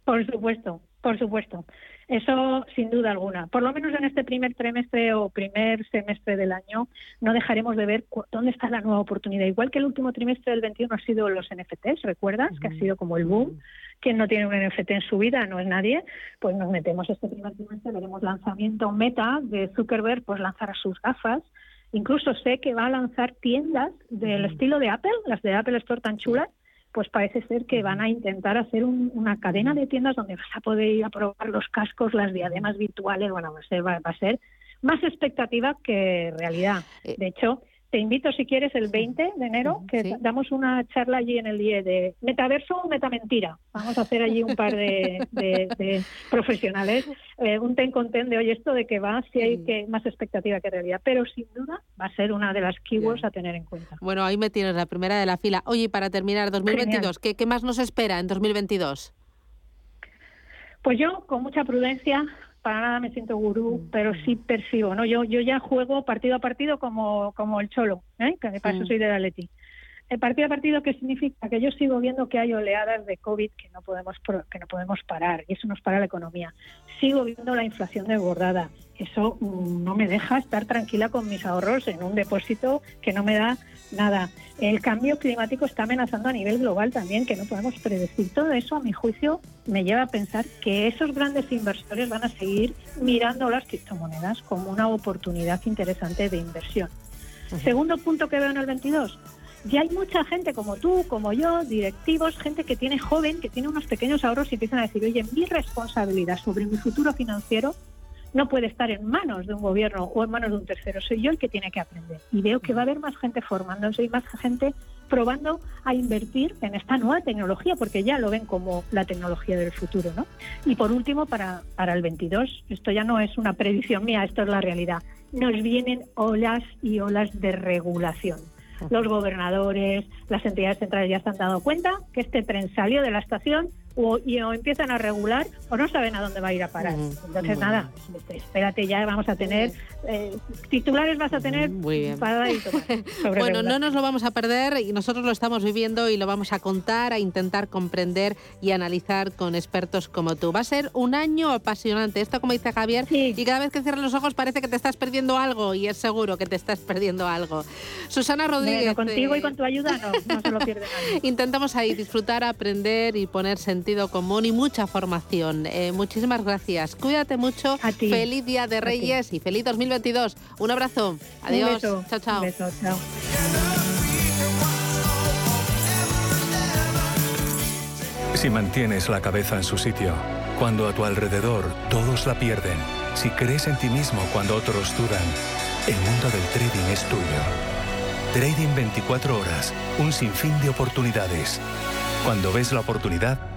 Por supuesto, por supuesto. Eso sin duda alguna. Por lo menos en este primer trimestre o primer semestre del año no dejaremos de ver dónde está la nueva oportunidad. Igual que el último trimestre del 21 ha sido los NFTs, ¿recuerdas? Que ha sido como el boom. Quien no tiene un NFT en su vida no es nadie. Pues nos metemos este primer trimestre, veremos lanzamiento meta de Zuckerberg, pues lanzará sus gafas. Incluso sé que va a lanzar tiendas del estilo de Apple, las de Apple Store tan chulas, pues parece ser que van a intentar hacer un- una cadena de tiendas donde vas a poder ir a probar los cascos, las diademas virtuales, bueno, va a ser, va, va a ser más expectativa que realidad. De hecho, te invito si quieres el 20 de enero, que damos una charla allí en el IE de metaverso o metamentira. Vamos a hacer allí un par de, profesionales, eh, un ten con ten de hoy esto de que va, si hay que más expectativa que realidad, pero sin duda va a ser una de las keywords a tener en cuenta. Bueno, ahí me tienes la primera de la fila. Oye, para terminar, 2022, ¿qué, ¿qué más nos espera en 2022? Pues yo, con mucha prudencia, para nada me siento gurú, mm. pero sí percibo, ¿no? Yo, yo ya juego partido a partido como, como el cholo, ¿eh? que para eso mm. soy de la Leti. El partido a partido, ¿qué significa? Que yo sigo viendo que hay oleadas de COVID que no podemos que no podemos parar y eso nos para la economía. Sigo viendo la inflación desbordada. Eso mm, no me deja estar tranquila con mis ahorros en un depósito que no me da nada. El cambio climático está amenazando a nivel global también, que no podemos predecir. Todo eso, a mi juicio, me lleva a pensar que esos grandes inversores van a seguir mirando las criptomonedas como una oportunidad interesante de inversión. Segundo punto que veo en el 22. Ya hay mucha gente como tú, como yo, directivos, gente que tiene joven, que tiene unos pequeños ahorros y empiezan a decir, oye, mi responsabilidad sobre mi futuro financiero no puede estar en manos de un gobierno o en manos de un tercero. Soy yo el que tiene que aprender. Y veo que va a haber más gente formándose y más gente probando a invertir en esta nueva tecnología, porque ya lo ven como la tecnología del futuro. ¿no? Y por último, para, para el 22, esto ya no es una predicción mía, esto es la realidad. Nos vienen olas y olas de regulación. Los gobernadores, las entidades centrales ya se han dado cuenta que este tren salió de la estación o, y, o empiezan a regular o no saben a dónde va a ir a parar. Entonces, nada, espérate, ya vamos a tener eh, titulares, vas a tener Muy bien. para Bueno, no nos lo vamos a perder y nosotros lo estamos viviendo y lo vamos a contar, a intentar comprender y analizar con expertos como tú. Va a ser un año apasionante. Esto, como dice Javier, y cada vez que cierras los ojos parece que te estás perdiendo algo y es seguro que te estás perdiendo algo. Susana Rodríguez. contigo y con tu ayuda no, no se lo pierde nadie. Intentamos ahí disfrutar, aprender y poner sentido sentido común y mucha formación. Eh, muchísimas gracias. Cuídate mucho. Feliz Día de Reyes y feliz 2022. Un abrazo. Adiós. Chao, chao. chao. Si mantienes la cabeza en su sitio, cuando a tu alrededor todos la pierden, si crees en ti mismo cuando otros dudan, el mundo del trading es tuyo. Trading 24 horas, un sinfín de oportunidades. Cuando ves la oportunidad,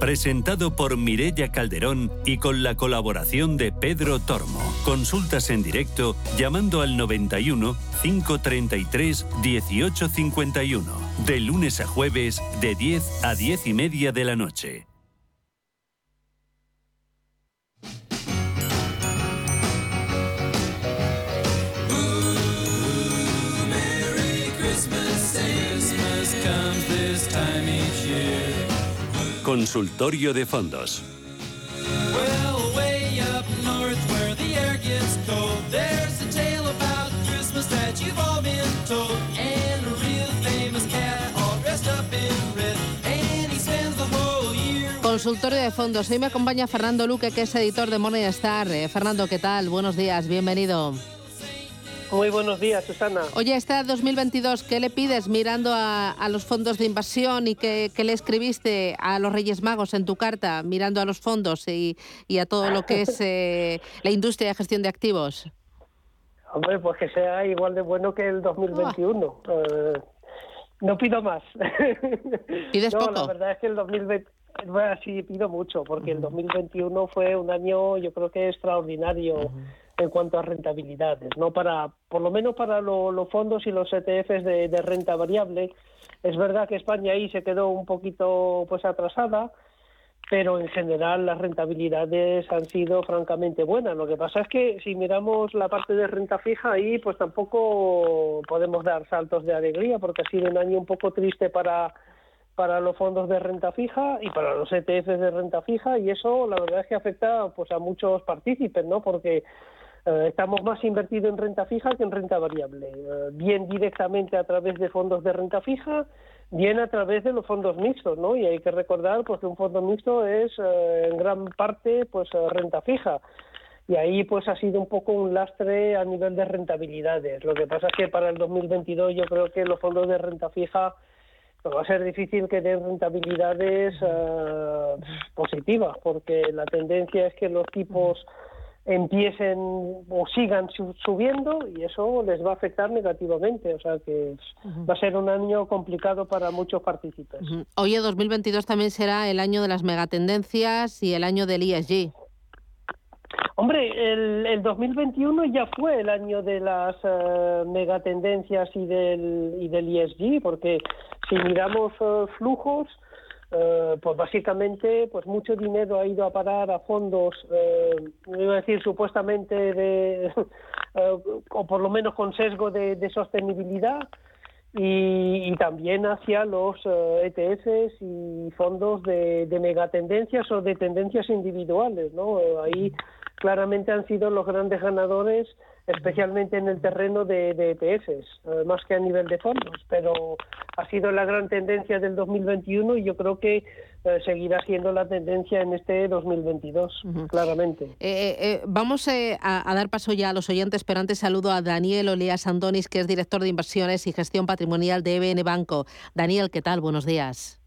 presentado por Mirella Calderón y con la colaboración de Pedro Tormo. Consultas en directo llamando al 91 533 1851, de lunes a jueves de 10 a 10 y media de la noche. Consultorio de fondos. Consultorio de fondos. Hoy me acompaña Fernando Luque, que es editor de Morningstar. Eh, Fernando, ¿qué tal? Buenos días, bienvenido. Muy buenos días, Susana. Oye, este 2022, ¿qué le pides mirando a, los fondos de inversión y qué, le escribiste a los Reyes Magos en tu carta, mirando a los fondos y, a todo lo que es eh, la industria de gestión de activos? Hombre, pues que sea igual de bueno que el 2021. Eh, no pido más. ¿Pides no, poco? La verdad es que el 2020... Bueno, sí, pido mucho, porque el 2021 fue un año, yo creo que extraordinario en cuanto a rentabilidades, no para, por lo menos para los fondos y los ETFs de, renta variable. Es verdad que España ahí se quedó un poquito pues atrasada, pero en general las rentabilidades han sido francamente buenas. Lo que pasa es que si miramos la parte de renta fija ahí, pues tampoco podemos dar saltos de alegría porque ha sido un año un poco triste para para los fondos de renta fija y para los ETFs de renta fija y eso la verdad es que afecta pues a muchos partícipes, ¿no? Porque eh, estamos más invertidos en renta fija que en renta variable, eh, bien directamente a través de fondos de renta fija, bien a través de los fondos mixtos, ¿no? Y hay que recordar pues que un fondo mixto es eh, en gran parte pues renta fija. Y ahí pues ha sido un poco un lastre a nivel de rentabilidades. Lo que pasa es que para el 2022 yo creo que los fondos de renta fija va a ser difícil que den rentabilidades eh, positivas, porque la tendencia es que los tipos empiecen o sigan subiendo y eso les va a afectar negativamente. O sea que va a ser un año complicado para muchos participantes. Oye, 2022 también será el año de las megatendencias y el año del ESG. Hombre, el, el 2021 ya fue el año de las uh, megatendencias y del, y del ESG, porque si miramos uh, flujos, uh, pues básicamente pues mucho dinero ha ido a parar a fondos, iba a decir supuestamente de, o por lo menos con sesgo de, sostenibilidad, y, también hacia los ETFs y fondos de, de megatendencias o de tendencias individuales, ¿no? Ahí claramente han sido los grandes ganadores, especialmente en el terreno de, de ETFs, eh, más que a nivel de fondos, pero ha sido la gran tendencia del 2021 y yo creo que eh, seguirá siendo la tendencia en este 2022, claramente. Eh, vamos a, dar paso ya a los oyentes, pero antes saludo a Daniel Oleas Andonis, que es director de inversiones y gestión patrimonial de EBN Banco. Daniel, ¿qué tal? Buenos días.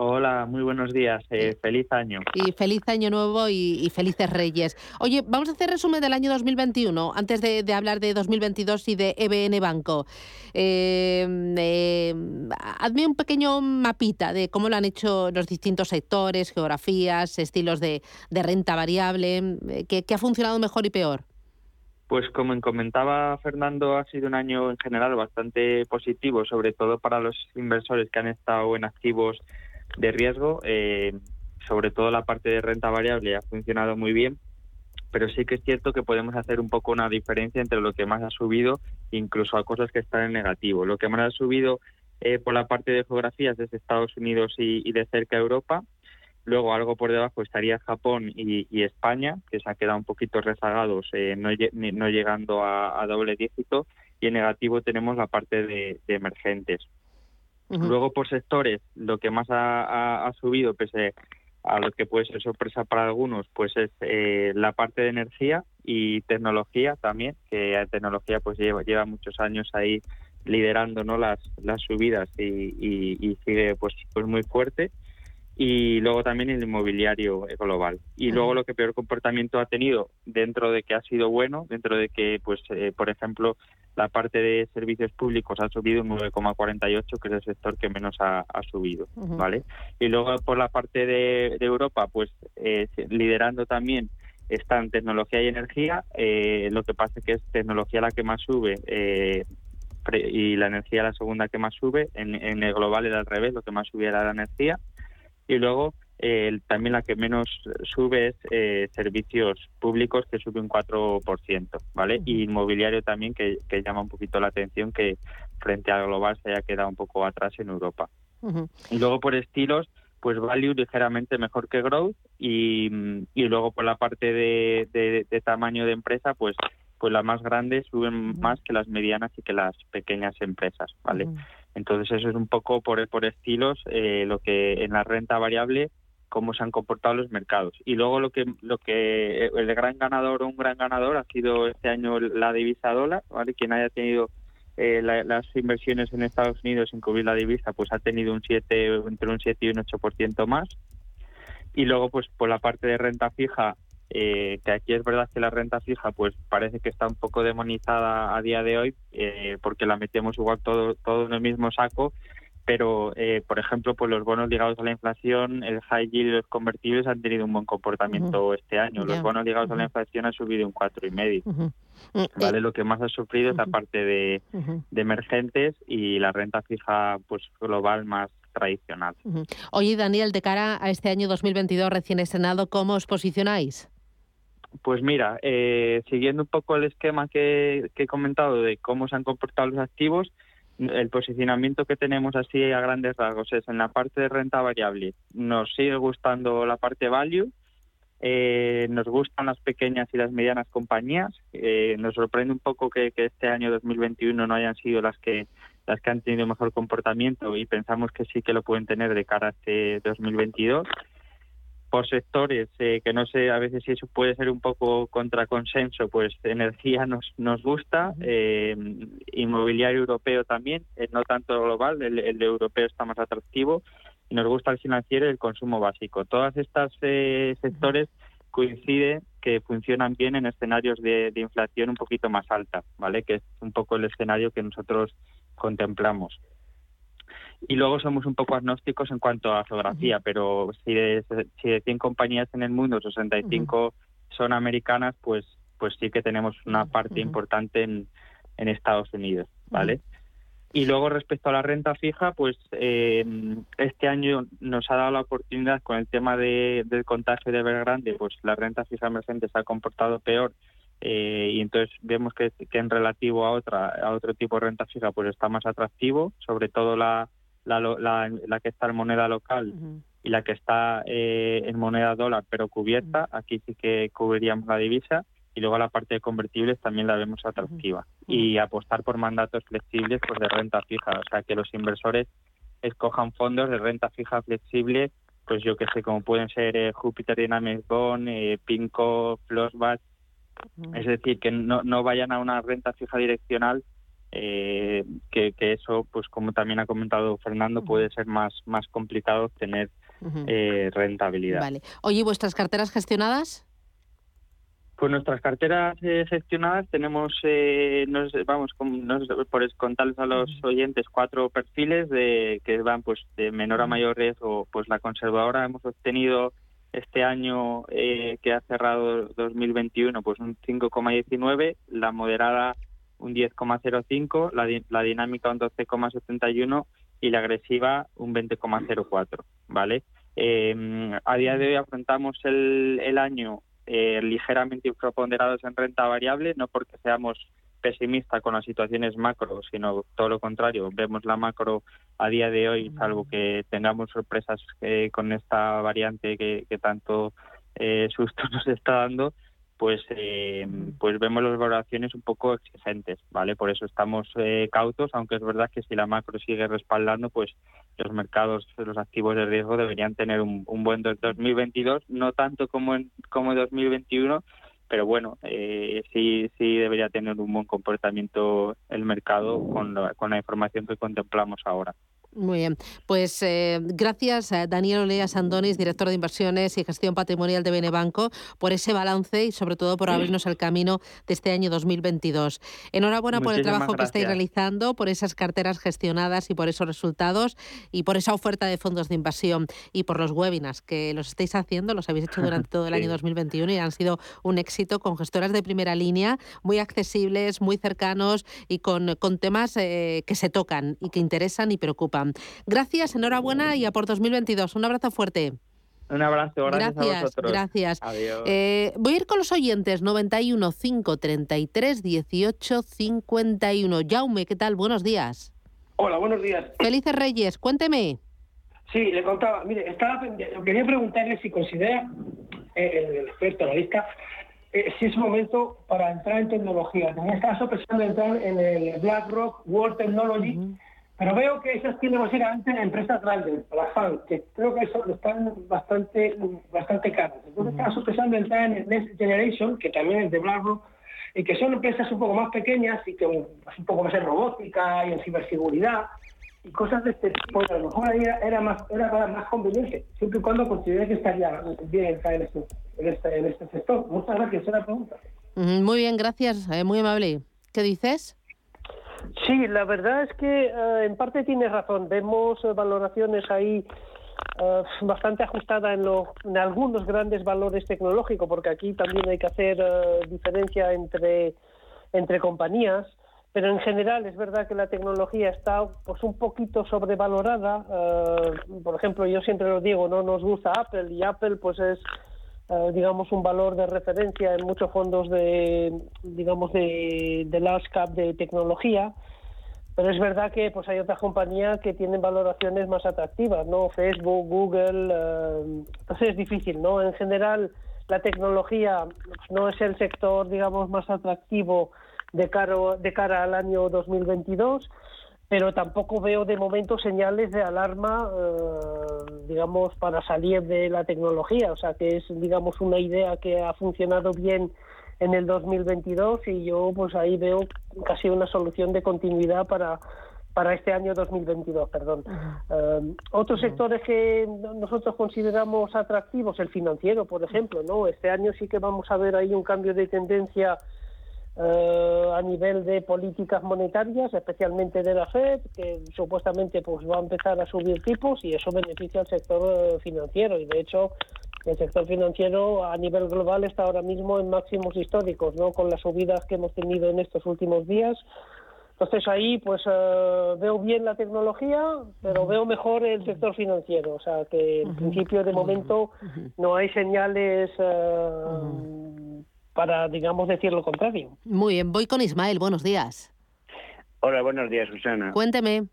Hola, muy buenos días. Eh, feliz año. Y feliz año nuevo y, felices reyes. Oye, vamos a hacer resumen del año 2021 antes de, hablar de 2022 y de EBN Banco. Em, hazme un pequeño mapita de cómo lo han hecho los distintos sectores, geografías, estilos de, renta variable, eh, ¿qué, ha funcionado mejor y peor. Pues como comentaba Fernando, ha sido un año en general bastante positivo, sobre todo para los inversores que han estado en activos de riesgo, eh, sobre todo la parte de renta variable ha funcionado muy bien, pero sí que es cierto que podemos hacer un poco una diferencia entre lo que más ha subido, incluso a cosas que están en negativo. Lo que más ha subido eh, por la parte de geografías desde Estados Unidos y, de cerca Europa. Luego algo por debajo estaría Japón y, España, que se han quedado un poquito rezagados, eh, no, llegando a, doble dígito. Y en negativo tenemos la parte de emergentes. Luego, por sectores, lo que más ha, subido, pese a lo que puede ser sorpresa para algunos, pues es eh, la parte de energía y tecnología también, que tecnología pues lleva, lleva muchos años ahí liderando no las, las subidas y, y, sigue pues, pues muy fuerte y luego también el inmobiliario global. Y luego lo que peor comportamiento ha tenido dentro de que ha sido bueno, dentro de que, pues, eh, por ejemplo, la parte de servicios públicos ha subido un 9,48, que es el sector que menos ha, subido, ¿vale? Y luego por la parte de, Europa, pues, eh, liderando también están tecnología y energía. Eh, lo que pasa es que es tecnología la que más sube y la energía la segunda que más sube. En, en el global era al revés, lo que más subía era la energía y luego eh, también la que menos sube es eh, servicios públicos, que sube un 4%, ¿vale? Y inmobiliario también, que, llama un poquito la atención que frente a global se haya quedado un poco atrás en Europa. Y luego por estilos, pues value ligeramente mejor que growth y, y luego por la parte de, de, tamaño de empresa, pues pues las más grandes suben más que las medianas y que las pequeñas empresas, ¿vale? Entonces eso es un poco por, por estilos eh, lo que en la renta variable cómo se han comportado los mercados. Y luego lo que lo que el gran ganador o un gran ganador ha sido este año la divisa dólar, ¿vale? Quien haya tenido eh, las inversiones en Estados Unidos sin cubrir la divisa, pues ha tenido un 7 entre un 7 y un 8% más. Y luego pues por la parte de renta fija eh, que aquí es verdad que la renta fija pues parece que está un poco demonizada a día de hoy eh, porque la metemos igual todo, todo en el mismo saco pero eh, por ejemplo pues los bonos ligados a la inflación el high yield y los convertibles han tenido un buen comportamiento este año. Los bonos ligados a la inflación han subido un cuatro y medio. Vale lo que más ha sufrido es la parte de, de emergentes y la renta fija pues global más tradicional. Oye, Daniel, de cara a este año 2022 recién estrenado, ¿cómo os posicionáis? Pues mira, eh, siguiendo un poco el esquema que, he comentado de cómo se han comportado los activos, el posicionamiento que tenemos así a grandes rasgos es en la parte de renta variable. Nos sigue gustando la parte value, eh, nos gustan las pequeñas y las medianas compañías. Eh, nos sorprende un poco que, que, este año 2021 no hayan sido las que las que han tenido mejor comportamiento y pensamos que sí que lo pueden tener de cara a este 2022 por sectores, eh, que no sé a veces si eso puede ser un poco contraconsenso, pues energía nos, nos gusta, eh, inmobiliario europeo también, eh, no tanto global, el, el, europeo está más atractivo, y nos gusta el financiero y el consumo básico. Todas estas sectores coinciden que funcionan bien en escenarios de, de inflación un poquito más alta, ¿vale? Que es un poco el escenario que nosotros contemplamos y luego somos un poco agnósticos en cuanto a geografía, pero si de, si de 100 compañías en el mundo, 65 son americanas, pues pues sí que tenemos una parte importante en, en Estados Unidos, ¿vale? Y luego respecto a la renta fija, pues eh, este año nos ha dado la oportunidad con el tema de, del contagio de Evergrande, pues la renta fija emergente se ha comportado peor eh, y entonces vemos que, que, en relativo a otra a otro tipo de renta fija pues está más atractivo, sobre todo la la, la, que está en moneda local y la que está eh, en moneda dólar pero cubierta, aquí sí que cubriríamos la divisa y luego la parte de convertibles también la vemos atractiva. Y apostar por mandatos flexibles pues de renta fija, o sea que los inversores escojan fondos de renta fija flexible, pues yo que sé, como pueden ser eh, Jupiter Dynamics Bond, eh, Pinco, Flossback, es decir, que no, no vayan a una renta fija direccional eh, que, eso, pues como también ha comentado Fernando, puede ser más, más complicado obtener eh, rentabilidad. Vale. Oye, ¿vuestras carteras gestionadas? Pues nuestras carteras eh, gestionadas tenemos, eh, nos, vamos, por contarles a los oyentes cuatro perfiles de que van pues de menor a mayor riesgo. Pues la conservadora hemos obtenido este año eh, que ha cerrado 2021 pues un 5,19, la moderada un 10,05, la, la dinámica un 12,71 y la agresiva un 20,04, ¿vale? Eh, a día de hoy afrontamos el, año eh, ligeramente infraponderados en renta variable, no porque seamos pesimistas con las situaciones macro, sino todo lo contrario. Vemos la macro a día de hoy, salvo que tengamos sorpresas eh, con esta variante que, que tanto eh, susto nos está dando, pues eh, pues vemos las valoraciones un poco exigentes, ¿vale? Por eso estamos eh, cautos, aunque es verdad que si la macro sigue respaldando, pues los mercados, los activos de riesgo deberían tener un, un buen 2022, no tanto como en como 2021, pero bueno, eh, sí sí debería tener un buen comportamiento el mercado con con la información que contemplamos ahora. Muy bien, pues eh, gracias a Daniel Olea Sandonis, director de inversiones y gestión patrimonial de Benebanco, por ese balance y sobre todo por abrirnos el camino de este año 2022. Enhorabuena por el trabajo que estáis realizando, por esas carteras gestionadas y por esos resultados y por esa oferta de fondos de inversión y por los webinars que los estáis haciendo, los habéis hecho durante todo el año 2021 y han sido un éxito con gestoras de primera línea, muy accesibles, muy cercanos y con, con temas eh, que se tocan y que interesan y preocupan. Gracias, enhorabuena y a por 2022. Un abrazo fuerte. Un abrazo, gracias, gracias a vosotros. Gracias. Adiós. Eh, voy a ir con los oyentes 91 533 18 51. Jaume, ¿qué tal? Buenos días. Hola, buenos días. Felices Reyes, cuénteme. Sí, le contaba, mire, estaba quería preguntarle si considera eh, el experto, analista, eh, si es momento para entrar en tecnología. En este caso pensando entrar en el BlackRock World Technology. Pero veo que esas tienen básicamente empresas grandes, las FAN, que creo que son, están bastante bastante caras. Entonces, uh -huh. entrar en el Next Generation, que también es de BlackRock, y que son empresas un poco más pequeñas y que pues, un poco más en robótica y en ciberseguridad y cosas de este tipo. A lo mejor ahí era, era más era más conveniente, siempre y cuando considere que estaría bien entrar en este, en este, en este sector. Muchas gracias, es la pregunta. Muy bien, gracias, eh, muy amable. ¿Qué dices? Sí, la verdad es que eh, en parte tiene razón. Vemos eh, valoraciones ahí eh, bastante ajustadas en, lo, en algunos grandes valores tecnológicos, porque aquí también hay que hacer diferencia entre, entre compañías. pero en general es verdad que la tecnología está pues un poquito sobrevalorada. Por ejemplo, yo siempre lo digo, no nos gusta Apple y Apple pues es digamos un valor de referencia en muchos fondos de digamos de, de large cap de tecnología. Pero es verdad que pues hay otras compañías que tienen valoraciones más atractivas, ¿no? Facebook, Google, eh, entonces es difícil, ¿no? En general la tecnología pues, no es el sector, digamos, más atractivo de cara, de cara al año 2022, pero tampoco veo de momento señales de alarma, eh, digamos, para salir de la tecnología. O sea, que es, digamos, una idea que ha funcionado bien en el 2022 y yo, pues ahí veo casi una solución de continuidad para para este año 2022, perdón. Eh, otros sectores que nosotros consideramos atractivos, el financiero, por ejemplo, ¿no? Este año sí que vamos a ver ahí un cambio de tendencia eh, a nivel de políticas monetarias, especialmente de la Fed, que supuestamente pues va a empezar a subir tipos y eso beneficia al sector eh, financiero y de hecho el sector financiero a nivel global está ahora mismo en máximos históricos, ¿no? Con las subidas que hemos tenido en estos últimos días. Entonces ahí pues eh, veo bien la tecnología, pero veo mejor el sector financiero. O sea que en principio de momento no hay señales para, digamos, decir lo contrario. Muy bien, voy con Ismael, buenos días. Hola, buenos días, Susana. Cuénteme.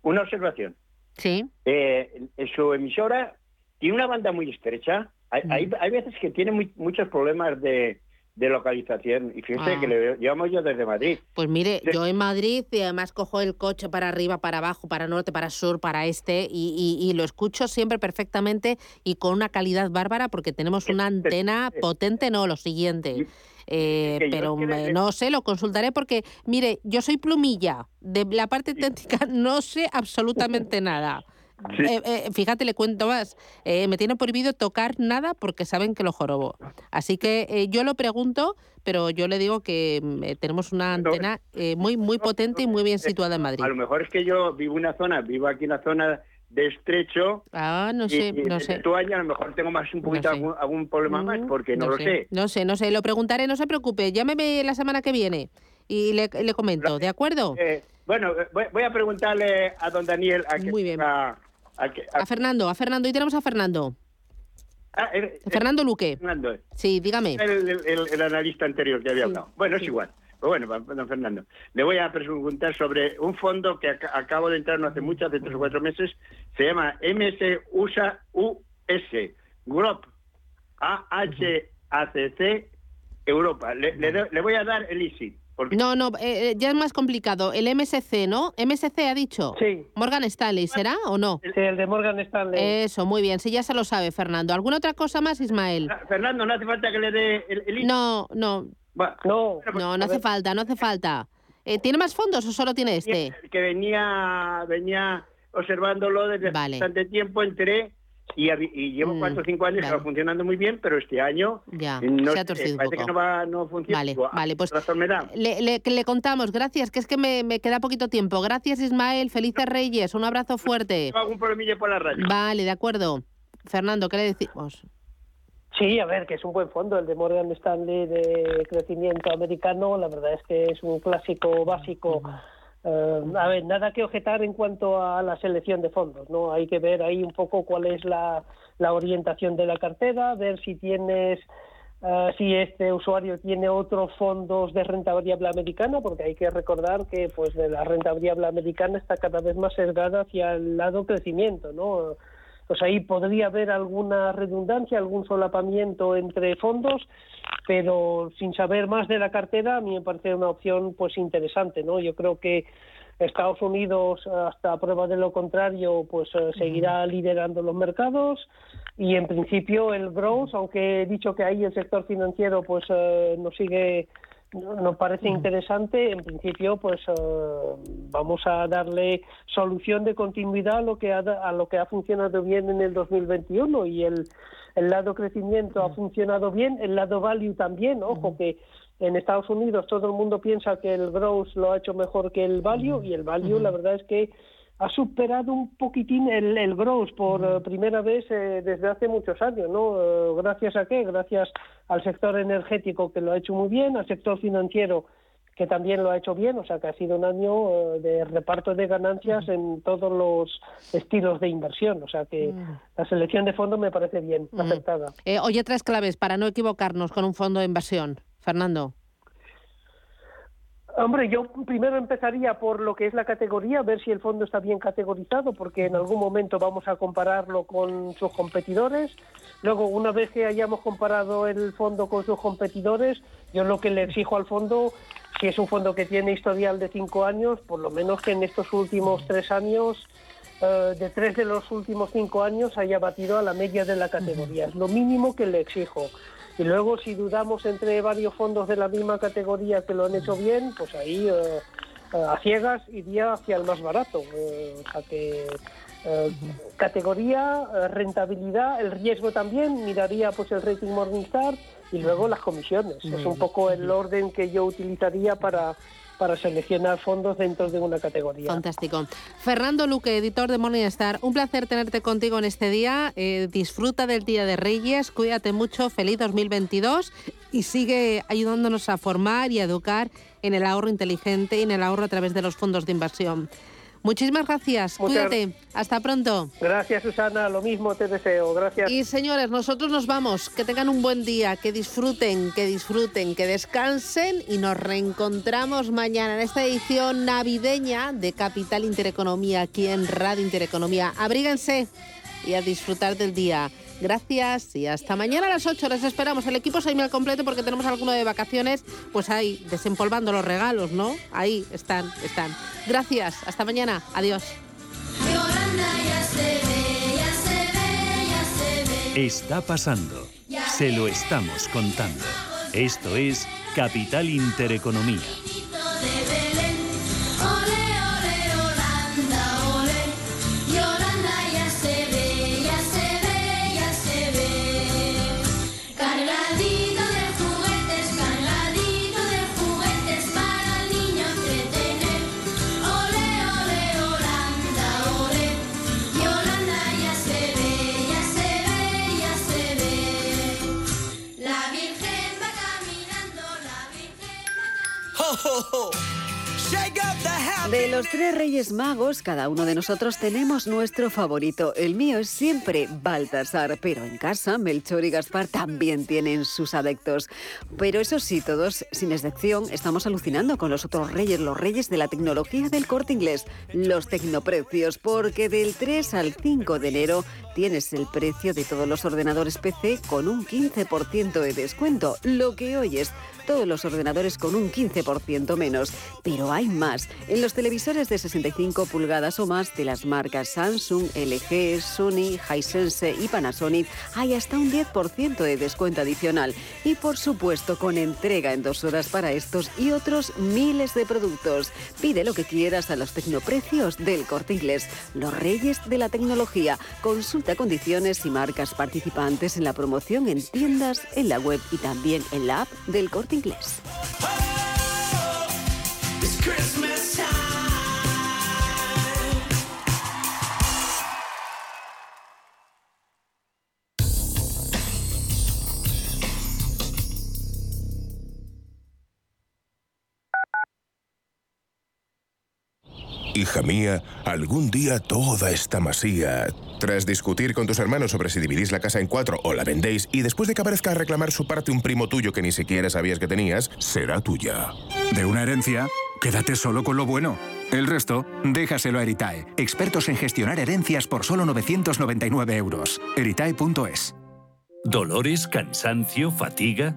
Una observación. Sí. Eh, su emisora tiene una banda muy estrecha. Hay, hay, hay veces que tiene muchos problemas de, de localización. Y fíjese que Ah. le llevamos yo desde Madrid. Pues mire, yo en Madrid y además cojo el coche para arriba, para abajo, para norte, para sur, para este y, y- y lo escucho siempre perfectamente y con una calidad bárbara porque tenemos una antena potente, no, lo siguiente. Eh, que pero me- no sé, lo consultaré porque, mire, yo soy plumilla, de la parte técnica no sé absolutamente nada. Sí. Eh, eh, fíjate, le cuento más. Eh, me tienen prohibido tocar nada porque saben que lo jorobo. Así que yo lo pregunto, pero yo le digo que mm, tenemos una antena eh, muy, muy potente y muy bien situada en Madrid. A lo mejor es que yo vivo en una zona, vivo aquí en una zona de estrecho. Ah, no sé, y no sé. tu año a lo mejor tengo más un poquito sé. algún, algún problema más porque no, lo sé. No sé, no sé, lo preguntaré, no se preocupe. Llámeme la semana que viene y le, le comento, ¿de acuerdo? Bueno, voy, voy a preguntarle a don Daniel a que Muy bien. A que- a- A Fernando, a Fernando, y tenemos a Fernando. ah, Fernando Luque. Fernando, Sí, dígame. el, analista anterior que había hablado. Bueno, es igual. Pues bueno, don Fernando, le voy a preguntar sobre un fondo que ac- acabo de entrar no hace mucho, hace tres o cuatro meses, se llama MS USA US, Group AHACC Europa. Le, le voy a dar el ISI. Porque No, no, eh, eh, ya es más complicado. El MSC, ¿no? MSC ha dicho. Sí. Morgan Stanley, ¿será o no? Sí, el de Morgan Stanley. Eso, muy bien. Sí, ya se lo sabe, Fernando. ¿Alguna otra cosa más, Ismael? Fernando, no hace falta que le dé el, el. No, no. No, no, no hace falta, no hace falta. Eh, ¿Tiene más fondos o solo tiene este? que venía venía observándolo desde Vale. bastante tiempo, entré y, y llevo Mm, cuatro o cinco años va funcionando muy bien, pero este año Ya, no se ha torcido parece que poco. no va no funciona. Vale, Digo, vale, pues. Le, le- le contamos, gracias, que es que me, me queda poquito tiempo. Gracias, Ismael. Felices Reyes, un abrazo fuerte. Tengo algún problemilla por la radio. Vale, de acuerdo. Fernando, ¿qué le decimos? Sí, a ver, que es un buen fondo el de Morgan Stanley de crecimiento americano. La verdad es que es un clásico básico. Eh, a ver, nada que objetar en cuanto a la selección de fondos, ¿no? Hay que ver ahí un poco cuál es la, la orientación de la cartera, ver si tienes eh, si este usuario tiene otros fondos de renta variable americana, porque hay que recordar que pues de la renta variable americana está cada vez más sesgada hacia el lado crecimiento, ¿no? Pues ahí podría haber alguna redundancia, algún solapamiento entre fondos, pero sin saber más de la cartera, a mí me parece una opción pues interesante, ¿no? Yo creo que Estados Unidos, hasta prueba de lo contrario, pues eh, seguirá liderando los mercados y en principio el growth, aunque he dicho que ahí el sector financiero pues eh, nos sigue nos parece interesante, en principio pues eh, vamos a darle solución de continuidad a lo que ha, a lo que ha funcionado bien en el 2021 y el, el lado crecimiento ha funcionado bien, el lado value también, ojo que en Estados Unidos todo el mundo piensa que el growth lo ha hecho mejor que el value y el value la verdad es que ha superado un poquitín el, el growth por eh, primera vez eh, desde hace muchos años, ¿no? Eh, gracias a qué? Gracias al sector energético que lo ha hecho muy bien, al sector financiero que también lo ha hecho bien, o sea que ha sido un año eh, de reparto de ganancias en todos los estilos de inversión, o sea que la selección de fondos me parece bien, acertada. Eh, oye, tres claves para no equivocarnos con un fondo de inversión. Fernando. Hombre, yo primero empezaría por lo que es la categoría, ver si el fondo está bien categorizado, porque en algún momento vamos a compararlo con sus competidores. Luego, una vez que hayamos comparado el fondo con sus competidores, yo lo que le exijo al fondo, si es un fondo que tiene historial de cinco años, por lo menos que en estos últimos tres años, eh, de tres de los últimos cinco años, haya batido a la media de la categoría. Es lo mínimo que le exijo. Y luego, si dudamos entre varios fondos de la misma categoría que lo han hecho bien, pues ahí eh, a ciegas iría hacia el más barato. Eh, o sea que eh, categoría, eh, rentabilidad, el riesgo también, miraría pues el rating Morningstar y luego las comisiones. Es un poco el orden que yo utilizaría para, para seleccionar fondos dentro de una categoría. Fantástico. Fernando Luque, editor de Morningstar, un placer tenerte contigo en este día. Eh, disfruta del Día de Reyes, cuídate mucho, feliz 2022 y sigue ayudándonos a formar y a educar en el ahorro inteligente y en el ahorro a través de los fondos de inversión. Muchísimas gracias, Muchas- cuídate, hasta pronto. Gracias Susana, lo mismo te deseo. Gracias. Y señores, nosotros nos vamos. Que tengan un buen día, que disfruten, que disfruten, que descansen y nos reencontramos mañana en esta edición navideña de Capital Intereconomía aquí en Radio Intereconomía. Abríguense y a disfrutar del día. Gracias y hasta mañana a las 8 les esperamos. El equipo se al completo porque tenemos alguno de vacaciones, pues ahí, desempolvando los regalos, ¿no? Ahí están, están. Gracias, hasta mañana. Adiós. Está pasando. Se lo estamos contando. Esto es Capital Intereconomía. Adiós. Tres reyes magos, cada uno de nosotros tenemos nuestro favorito. El mío es siempre Baltasar, pero en casa Melchor y Gaspar también tienen sus adeptos. Pero eso sí, todos, sin excepción, estamos alucinando con los otros reyes, los reyes de la tecnología del corte inglés, los tecnoprecios, porque del 3 al 5 de enero tienes el precio de todos los ordenadores PC con un 15% de descuento. Lo que oyes, todos los ordenadores con un 15% menos. Pero hay más. En los televisores de 65 pulgadas o más de las marcas Samsung, LG, Sony, Hisense y Panasonic hay hasta un 10% de descuento adicional. Y por supuesto con entrega en dos horas para estos y otros miles de productos. Pide lo que quieras a los tecnoprecios del corte inglés. Los reyes de la tecnología. Consulta condiciones y marcas participantes en la promoción en tiendas, en la web y también en la app del corte inglés. Christmas Hija mía, algún día toda esta masía. Tras discutir con tus hermanos sobre si dividís la casa en cuatro o la vendéis, y después de que aparezca a reclamar su parte un primo tuyo que ni siquiera sabías que tenías, será tuya. De una herencia, quédate solo con lo bueno. El resto, déjaselo a Eritae, expertos en gestionar herencias por solo 999 euros. Eritae.es. ¿Dolores, cansancio, fatiga?